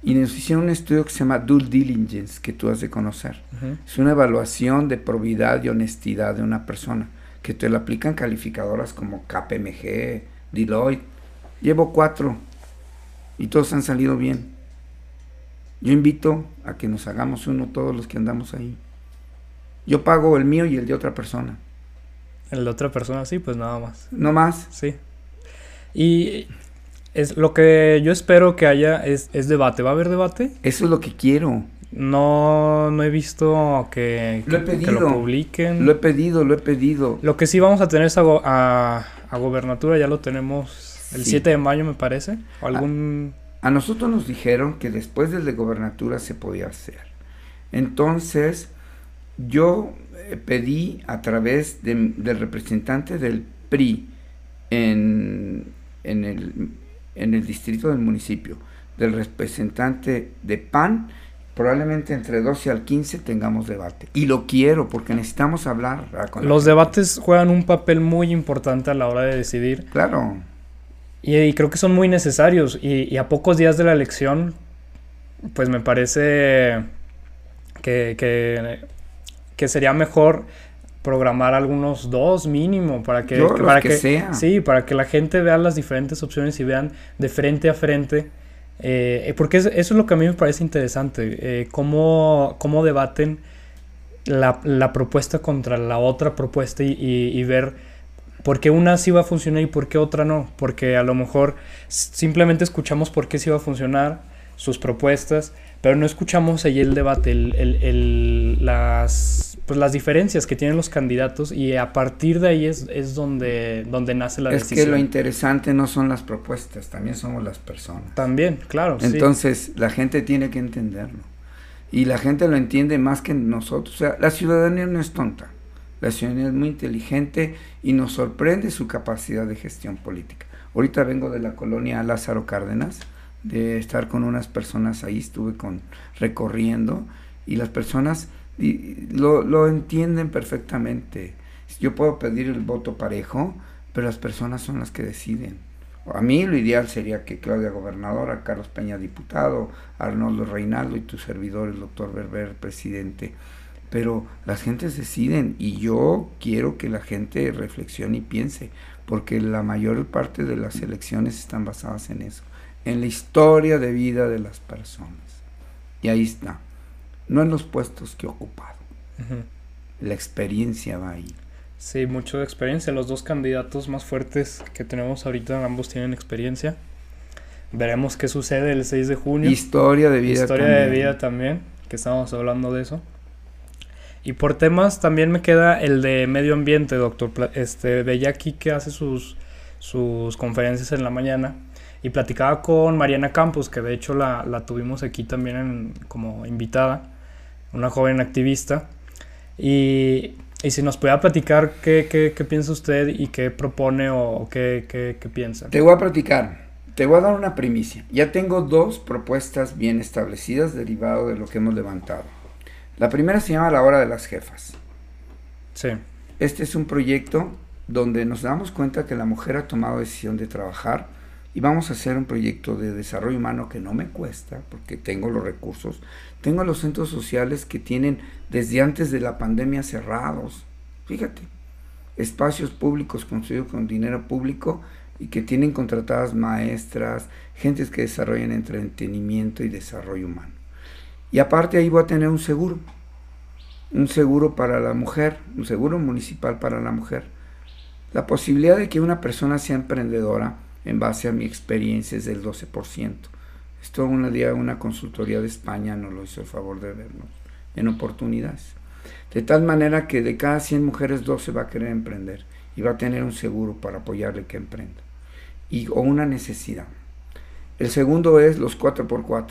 [SPEAKER 2] Y nos hicieron un estudio que se llama Due Diligence, que tú has de conocer. Es una evaluación de probidad y honestidad de una persona, que te lo aplican calificadoras como KPMG, Deloitte. Llevo cuatro y todos han salido bien. Yo invito a que nos hagamos uno todos los que andamos ahí. Yo pago el mío y el de otra persona.
[SPEAKER 1] El de otra persona, sí, pues nada más.
[SPEAKER 2] No más.
[SPEAKER 1] Sí. Y es lo que yo espero que haya es, es debate. ¿Va a haber debate?
[SPEAKER 2] Eso es lo que quiero.
[SPEAKER 1] No, no he visto que,
[SPEAKER 2] Lo he
[SPEAKER 1] que- que
[SPEAKER 2] pedido.
[SPEAKER 1] lo publiquen.
[SPEAKER 2] Lo he pedido, lo he pedido.
[SPEAKER 1] Lo que sí vamos a tener es a, go- a, a gobernatura, ya lo tenemos el
[SPEAKER 2] Sí.
[SPEAKER 1] 7 de mayo me parece. O algún...
[SPEAKER 2] A nosotros nos dijeron que después del de gobernatura se podía hacer. Entonces, yo eh, pedí a través de- del representante del PRI en, en, el, en el distrito del municipio, del representante de PAN, probablemente entre 12 al 15 tengamos debate. Y lo quiero porque necesitamos hablar. con
[SPEAKER 1] Los debates juegan un papel muy importante a la hora de decidir
[SPEAKER 2] Claro.
[SPEAKER 1] y, y creo que son muy necesarios y, y a pocos días de la elección pues me parece que, que, que sería mejor programar algunos dos mínimo para que,
[SPEAKER 2] Yo,
[SPEAKER 1] que-
[SPEAKER 2] los
[SPEAKER 1] para
[SPEAKER 2] que
[SPEAKER 1] que
[SPEAKER 2] sea.
[SPEAKER 1] sí para que la gente vea las diferentes opciones y vean de frente a frente eh, porque es- eso es lo que a mí me parece interesante eh, cómo, cómo debaten la, la propuesta contra la otra propuesta y, y- y ver por qué una sí va a funcionar y por qué otra no. Porque a lo mejor simplemente escuchamos por qué sí va a funcionar sus propuestas, pero no escuchamos ahí el debate, el, el- el- las, pues las diferencias que tienen los candidatos y a partir de ahí es, es donde, donde nace la
[SPEAKER 2] es que
[SPEAKER 1] decisión.
[SPEAKER 2] lo interesante no son las propuestas, también somos las personas.
[SPEAKER 1] También, claro. sí.
[SPEAKER 2] Entonces, la gente tiene que entenderlo. Y la gente lo entiende más que nosotros. O sea, la ciudadanía no es tonta. La ciudadanía es muy inteligente y nos sorprende su capacidad de gestión política. Ahorita vengo de la colonia Lázaro Cárdenas, de estar con unas personas ahí, estuve con recorriendo y las personas lo, lo entienden perfectamente. Yo puedo pedir el voto parejo, pero las personas son las que deciden. A mí lo ideal sería que Claudia gobernadora, Carlos Peña diputado, Arnoldo Reinaldo y tu servidor, el doctor Berber, presidente. Pero las gentes deciden y yo quiero que la gente reflexione y piense, porque la mayor parte de las elecciones están basadas en eso, en la historia de vida de las personas. Y ahí está. No en los puestos que he ocupado. La experiencia va ahí.
[SPEAKER 1] Sí, mucho experiencia. Los dos candidatos más fuertes que tenemos ahorita, ambos tienen experiencia. Veremos qué sucede el 6 de junio.
[SPEAKER 2] Historia de vida.
[SPEAKER 1] Historia de vida también, que estamos hablando de eso. Y por temas también me queda el de medio ambiente, doctor. Este, veía aquí que hace sus, sus conferencias en la mañana y platicaba con Mariana Campos, que de hecho la, la tuvimos aquí también como invitada, una joven activista. Y, y si nos pudiera platicar qué, qué, qué, piensa usted y qué propone o qué, qué, qué piensa.
[SPEAKER 2] Te voy a platicar, te voy a dar una primicia. Ya tengo dos propuestas bien establecidas derivado de lo que hemos levantado. La primera se llama La Hora de las Jefas.
[SPEAKER 1] Sí.
[SPEAKER 2] Este es un proyecto donde nos damos cuenta que la mujer ha tomado decisión de trabajar y vamos a hacer un proyecto de desarrollo humano que no me cuesta porque tengo los recursos. Tengo los centros sociales que tienen desde antes de la pandemia cerrados. Fíjate, espacios públicos construidos con dinero público y que tienen contratadas maestras, gentes que desarrollan entretenimiento y desarrollo humano. Y aparte ahí voy a tener un seguro, un seguro para la mujer, un seguro municipal para la mujer. La posibilidad de que una persona sea emprendedora en base a mi experiencia es del 12%. Esto un día una consultoría de España nos lo hizo el favor de vernos en oportunidades. De tal manera que de cada 100 mujeres 12 va a querer emprender y va a tener un seguro para apoyarle que emprenda. Y, o una necesidad. El segundo es los 4x4,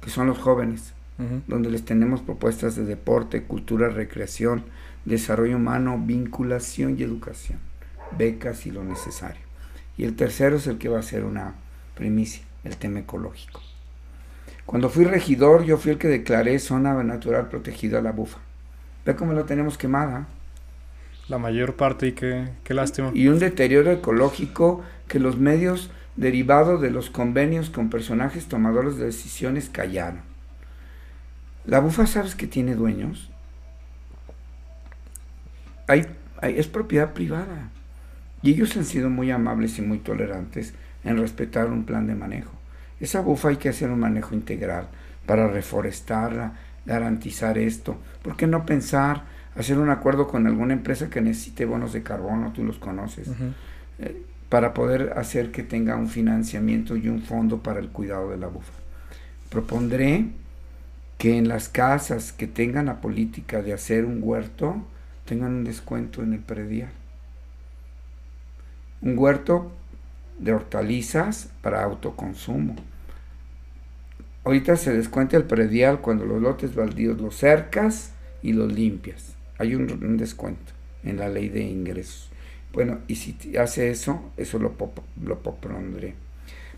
[SPEAKER 2] que son los jóvenes donde les tenemos propuestas de deporte, cultura, recreación, desarrollo humano, vinculación y educación, becas y lo necesario. Y el tercero es el que va a ser una primicia, el tema ecológico. Cuando fui regidor, yo fui el que declaré zona natural protegida a la bufa. Ve cómo lo tenemos quemada.
[SPEAKER 1] La mayor parte y qué, qué lástima.
[SPEAKER 2] Y un deterioro ecológico que los medios derivados de los convenios con personajes tomadores de decisiones callaron. La bufa, ¿sabes que tiene dueños? Hay, es propiedad privada. Y ellos han sido muy amables y muy tolerantes en respetar un plan de manejo. Esa bufa hay que hacer un manejo integral para reforestarla, garantizar esto. ¿Por qué no pensar hacer un acuerdo con alguna empresa que necesite bonos de carbono, tú los conoces, eh, para poder hacer que tenga un financiamiento y un fondo para el cuidado de la bufa? Propondré que en las casas que tengan la política de hacer un huerto tengan un descuento en el predial. Un huerto de hortalizas para autoconsumo. Ahorita se descuenta el predial cuando los lotes baldíos los cercas y los limpias. Hay un, descuento en la ley de ingresos. Bueno, y si hace eso, eso lo, lo propondré.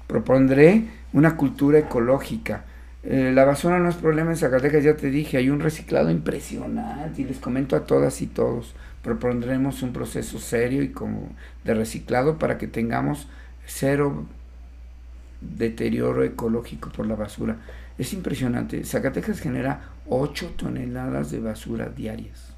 [SPEAKER 2] Propondré una cultura ecológica eh, la basura no es problema en Zacatecas, ya te dije, hay un reciclado impresionante y les comento a todas y todos. Propondremos un proceso serio y como de reciclado para que tengamos cero deterioro ecológico por la basura. Es impresionante. Zacatecas genera 8 toneladas de basura diarias.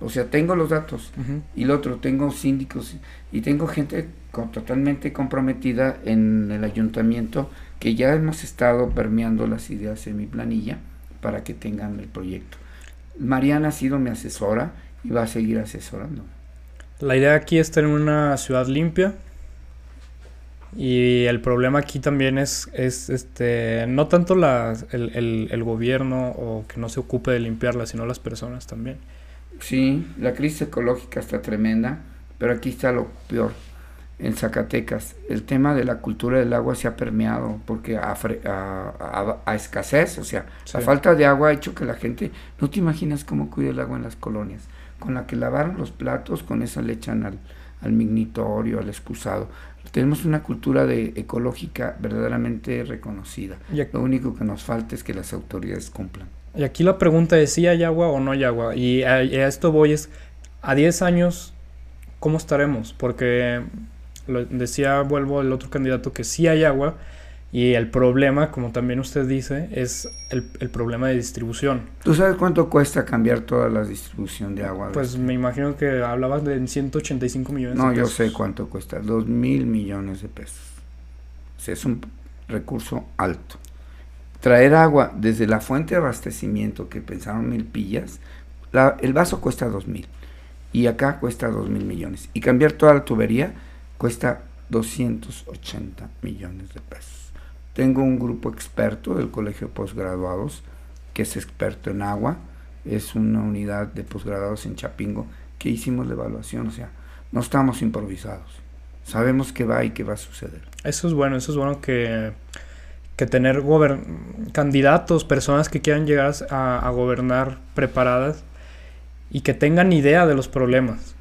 [SPEAKER 2] O sea, tengo los datos. Y lo otro, tengo síndicos y tengo gente totalmente comprometida en el ayuntamiento que ya hemos estado permeando las ideas en mi planilla para que tengan el proyecto. Mariana ha sido mi asesora y va a seguir asesorando.
[SPEAKER 1] La idea aquí es tener una ciudad limpia y el problema aquí también es, es este, no tanto la, el, el gobierno o que no se ocupe de limpiarla, sino las personas también.
[SPEAKER 2] Sí, la crisis ecológica está tremenda, pero aquí está lo peor en Zacatecas, el tema de la cultura del agua se ha permeado porque a, a, escasez, o sea, la falta de agua ha hecho que la gente, no te imaginas cómo cuida el agua en las colonias, con la que lavaron los platos, con esa le echan al, al mignitorio, al excusado. Tenemos una cultura de ecológica verdaderamente reconocida. Lo único que nos falta es que las autoridades cumplan.
[SPEAKER 1] Y aquí la pregunta es si hay agua o no hay agua. Y a, a esto voy es, a 10 años, ¿cómo estaremos? Porque decía, vuelvo al otro candidato, que sí hay agua y el problema, como también usted dice, es el, problema de distribución.
[SPEAKER 2] ¿Tú sabes cuánto cuesta cambiar toda la distribución de agua?
[SPEAKER 1] Pues me imagino que hablabas de 185 millones
[SPEAKER 2] no, de pesos. No, yo sé cuánto cuesta, 2 mil millones de pesos. O sea, es un recurso alto. traer agua desde la fuente de abastecimiento que pensaron mil pillas, el vaso cuesta dos mil y acá cuesta dos mil millones. Y cambiar toda la tubería cuesta 280 millones de pesos. Tengo un grupo experto del Colegio de Postgraduados que es experto en agua, es una unidad de posgraduados en Chapingo que hicimos la evaluación, o sea, no estamos improvisados, sabemos qué va y qué va a suceder.
[SPEAKER 1] Eso es bueno, eso es bueno que, que tener candidatos, personas que quieran llegar a, gobernar preparadas y que tengan idea de los problemas.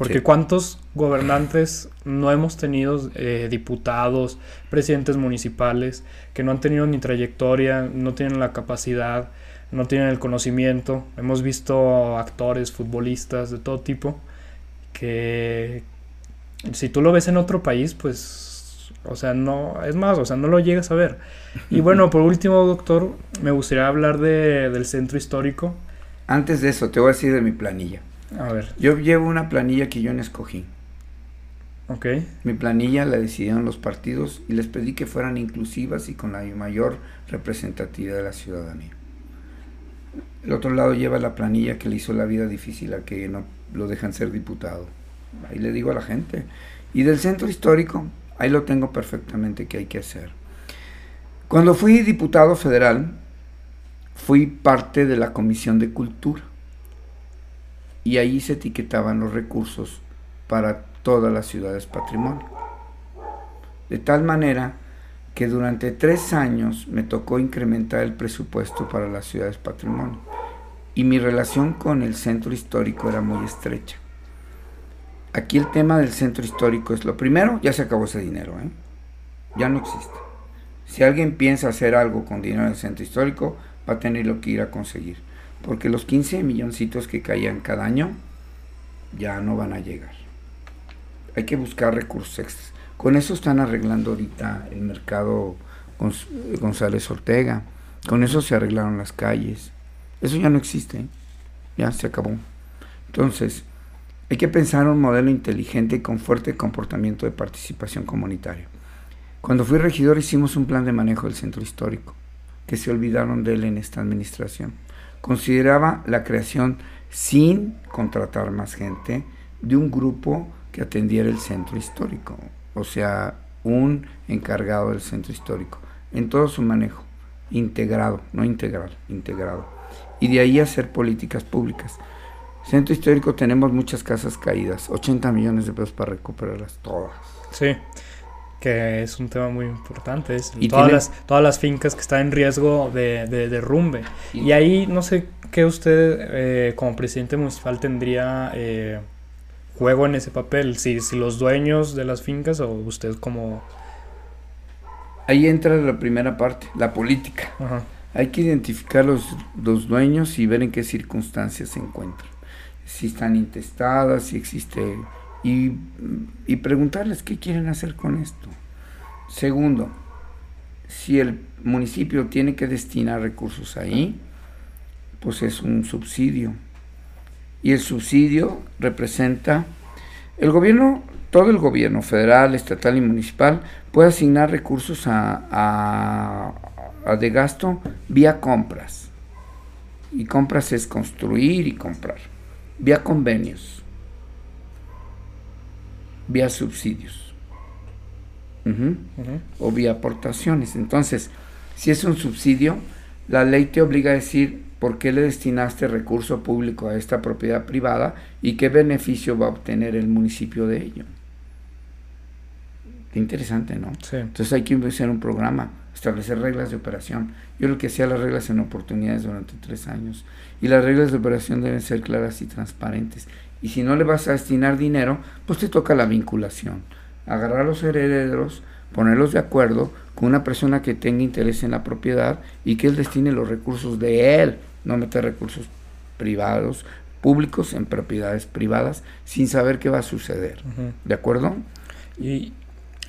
[SPEAKER 1] Porque cuántos gobernantes no hemos tenido, eh, diputados, presidentes municipales, que no han tenido ni trayectoria, no tienen la capacidad, no tienen el conocimiento. Hemos visto actores, futbolistas de todo tipo, que si tú lo ves en otro país, pues, o sea, no, es más, o sea, no lo llegas a ver. Y *laughs* bueno, por último, doctor, me gustaría hablar de, del centro histórico.
[SPEAKER 2] Antes de eso, te voy a decir de mi planilla.
[SPEAKER 1] A ver.
[SPEAKER 2] Yo llevo una planilla que yo no escogí.
[SPEAKER 1] Ok.
[SPEAKER 2] Mi planilla la decidieron los partidos y les pedí que fueran inclusivas y con la mayor representatividad de la ciudadanía. El otro lado lleva la planilla que le hizo la vida difícil a que no lo dejan ser diputado. Ahí le digo a la gente. Y del centro histórico, ahí lo tengo perfectamente que hay que hacer. Cuando fui diputado federal, fui parte de la Comisión de Cultura. Y ahí se etiquetaban los recursos para todas las ciudades patrimonio. De tal manera que durante tres años me tocó incrementar el presupuesto para las ciudades patrimonio y mi relación con el centro histórico era muy estrecha. Aquí el tema del centro histórico es lo primero, ya se acabó ese dinero, ¿eh? ya no existe. Si alguien piensa hacer algo con dinero del centro histórico, va a tener lo que ir a conseguir, porque los 15 milloncitos que caían cada año ya no van a llegar. Hay que buscar recursos extras. Con eso están arreglando ahorita el mercado González Ortega. Con eso se arreglaron las calles. Eso ya no existe. Ya se acabó. Entonces, hay que pensar un modelo inteligente con fuerte comportamiento de participación comunitaria. Cuando fui regidor hicimos un plan de manejo del centro histórico, que se olvidaron de él en esta administración. Consideraba la creación sin contratar más gente de un grupo que atendiera el centro histórico o sea, un encargado del centro histórico, en todo su manejo, integrado, no integral, integrado. Y de ahí hacer políticas públicas. Centro histórico tenemos muchas casas caídas, 80 millones de pesos para recuperarlas todas.
[SPEAKER 1] Sí, que es un tema muy importante. Es y todas, las, todas las fincas que están en riesgo de, derrumbe. Y, ahí no sé qué usted eh, como presidente municipal tendría... Eh, juego en ese papel? Si, si los dueños de las fincas o usted como...
[SPEAKER 2] Ahí entra la primera parte, la política. Hay que identificar los, los dueños y ver en qué circunstancias se encuentran. Si están intestadas, si existe... Y, preguntarles qué quieren hacer con esto. Segundo, si el municipio tiene que destinar recursos ahí, pues es un subsidio y el subsidio representa el gobierno, todo el gobierno federal, estatal y municipal puede asignar recursos a, de gasto vía compras. Y compras es construir y comprar. Vía convenios. Vía subsidios. O vía aportaciones. Entonces, si es un subsidio, la ley te obliga a decir por qué le destinaste recurso público a esta propiedad privada y qué beneficio va a obtener el municipio de ello. Qué interesante, ¿no? Entonces hay que hacer un programa, establecer reglas de operación. Yo lo que hacía las reglas en oportunidades durante tres años. Y las reglas de operación deben ser claras y transparentes. Y si no le vas a destinar dinero, pues te toca la vinculación. Agarrar a los herederos, ponerlos de acuerdo con una persona que tenga interés en la propiedad y que él destine los recursos de él no meter recursos privados, públicos en propiedades privadas sin saber qué va a suceder. ¿De acuerdo?
[SPEAKER 1] Y,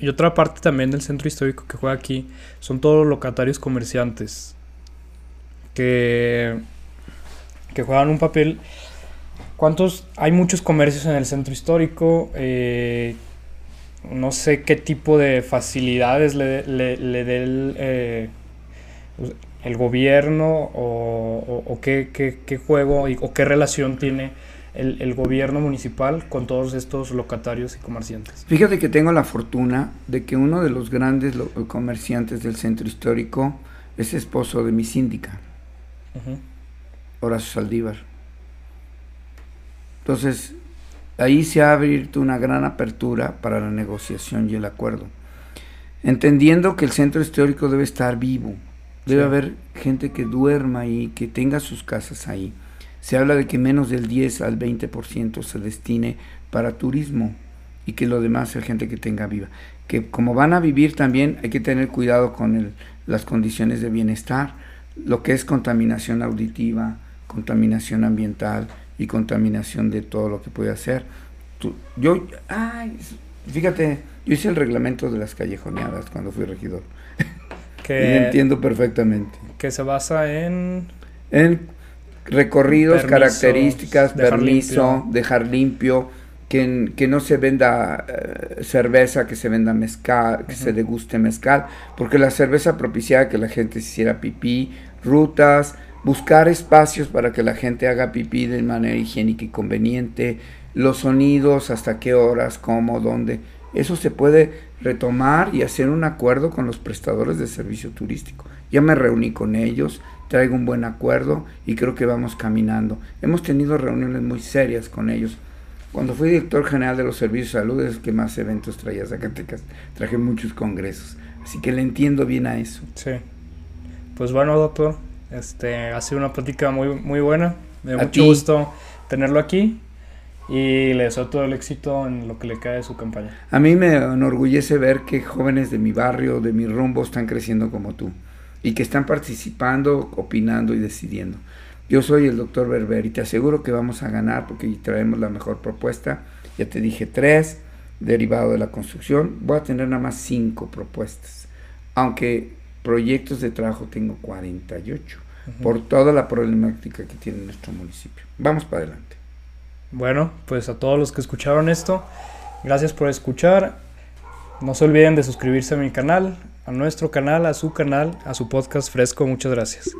[SPEAKER 1] y, otra parte también del centro histórico que juega aquí son todos los locatarios comerciantes que, que juegan un papel. ¿Cuántos? Hay muchos comercios en el centro histórico. Eh, no sé qué tipo de facilidades le, le, le dé el, eh, gobierno o, qué, qué, juego o qué relación tiene el, gobierno municipal con todos estos locatarios y comerciantes.
[SPEAKER 2] Fíjate que tengo la fortuna de que uno de los grandes comerciantes del centro histórico es esposo de mi síndica, Horacio Saldívar. Entonces, ahí se ha abierto una gran apertura para la negociación y el acuerdo. Entendiendo que el centro histórico debe estar vivo, debe haber gente que duerma ahí, que tenga sus casas ahí se habla de que menos del 10 al 20% se destine para turismo y que lo demás es gente que tenga viva. Que como van a vivir también hay que tener cuidado con las condiciones de bienestar, lo que es contaminación auditiva, contaminación ambiental y contaminación de todo lo que puede hacer. yo, ay, fíjate, yo hice el reglamento de las callejoneadas cuando fui regidor. Que, *laughs* entiendo perfectamente.
[SPEAKER 1] Que se basa en...
[SPEAKER 2] En recorridos, características, permiso, dejar limpio, que, que, no se venda eh, cerveza, que se venda mezcal, que se deguste mezcal, porque la cerveza propiciaba que la gente se hiciera pipí, rutas, buscar espacios para que la gente haga pipí de manera higiénica y conveniente, los sonidos, hasta qué horas, cómo, dónde. Eso se puede retomar y hacer un acuerdo con los prestadores de servicio turístico. Ya me reuní con ellos, traigo un buen acuerdo y creo que vamos caminando. Hemos tenido reuniones muy serias con ellos. Cuando fui director general de los servicios de salud es que más eventos traía Zacatecas. Traje muchos congresos. Así que le entiendo bien a eso.
[SPEAKER 1] Sí. Pues bueno, doctor, este, ha sido una plática muy, muy buena. Me da mucho gusto tenerlo aquí y le deseo todo el éxito en lo que le cae de su campaña.
[SPEAKER 2] A mí me enorgullece ver que jóvenes de mi barrio, de mi rumbo, están creciendo como tú y que están participando, opinando y decidiendo. Yo soy el doctor Berber y te aseguro que vamos a ganar porque traemos la mejor propuesta. Ya te dije tres, derivado de la construcción. Voy a tener nada más cinco propuestas, aunque proyectos de trabajo tengo 48 por toda la problemática que tiene nuestro municipio. Vamos para adelante.
[SPEAKER 1] Bueno, pues a todos los que escucharon esto, gracias por escuchar. No se olviden de suscribirse a mi canal, a nuestro canal, a su canal, a su podcast fresco. Muchas gracias.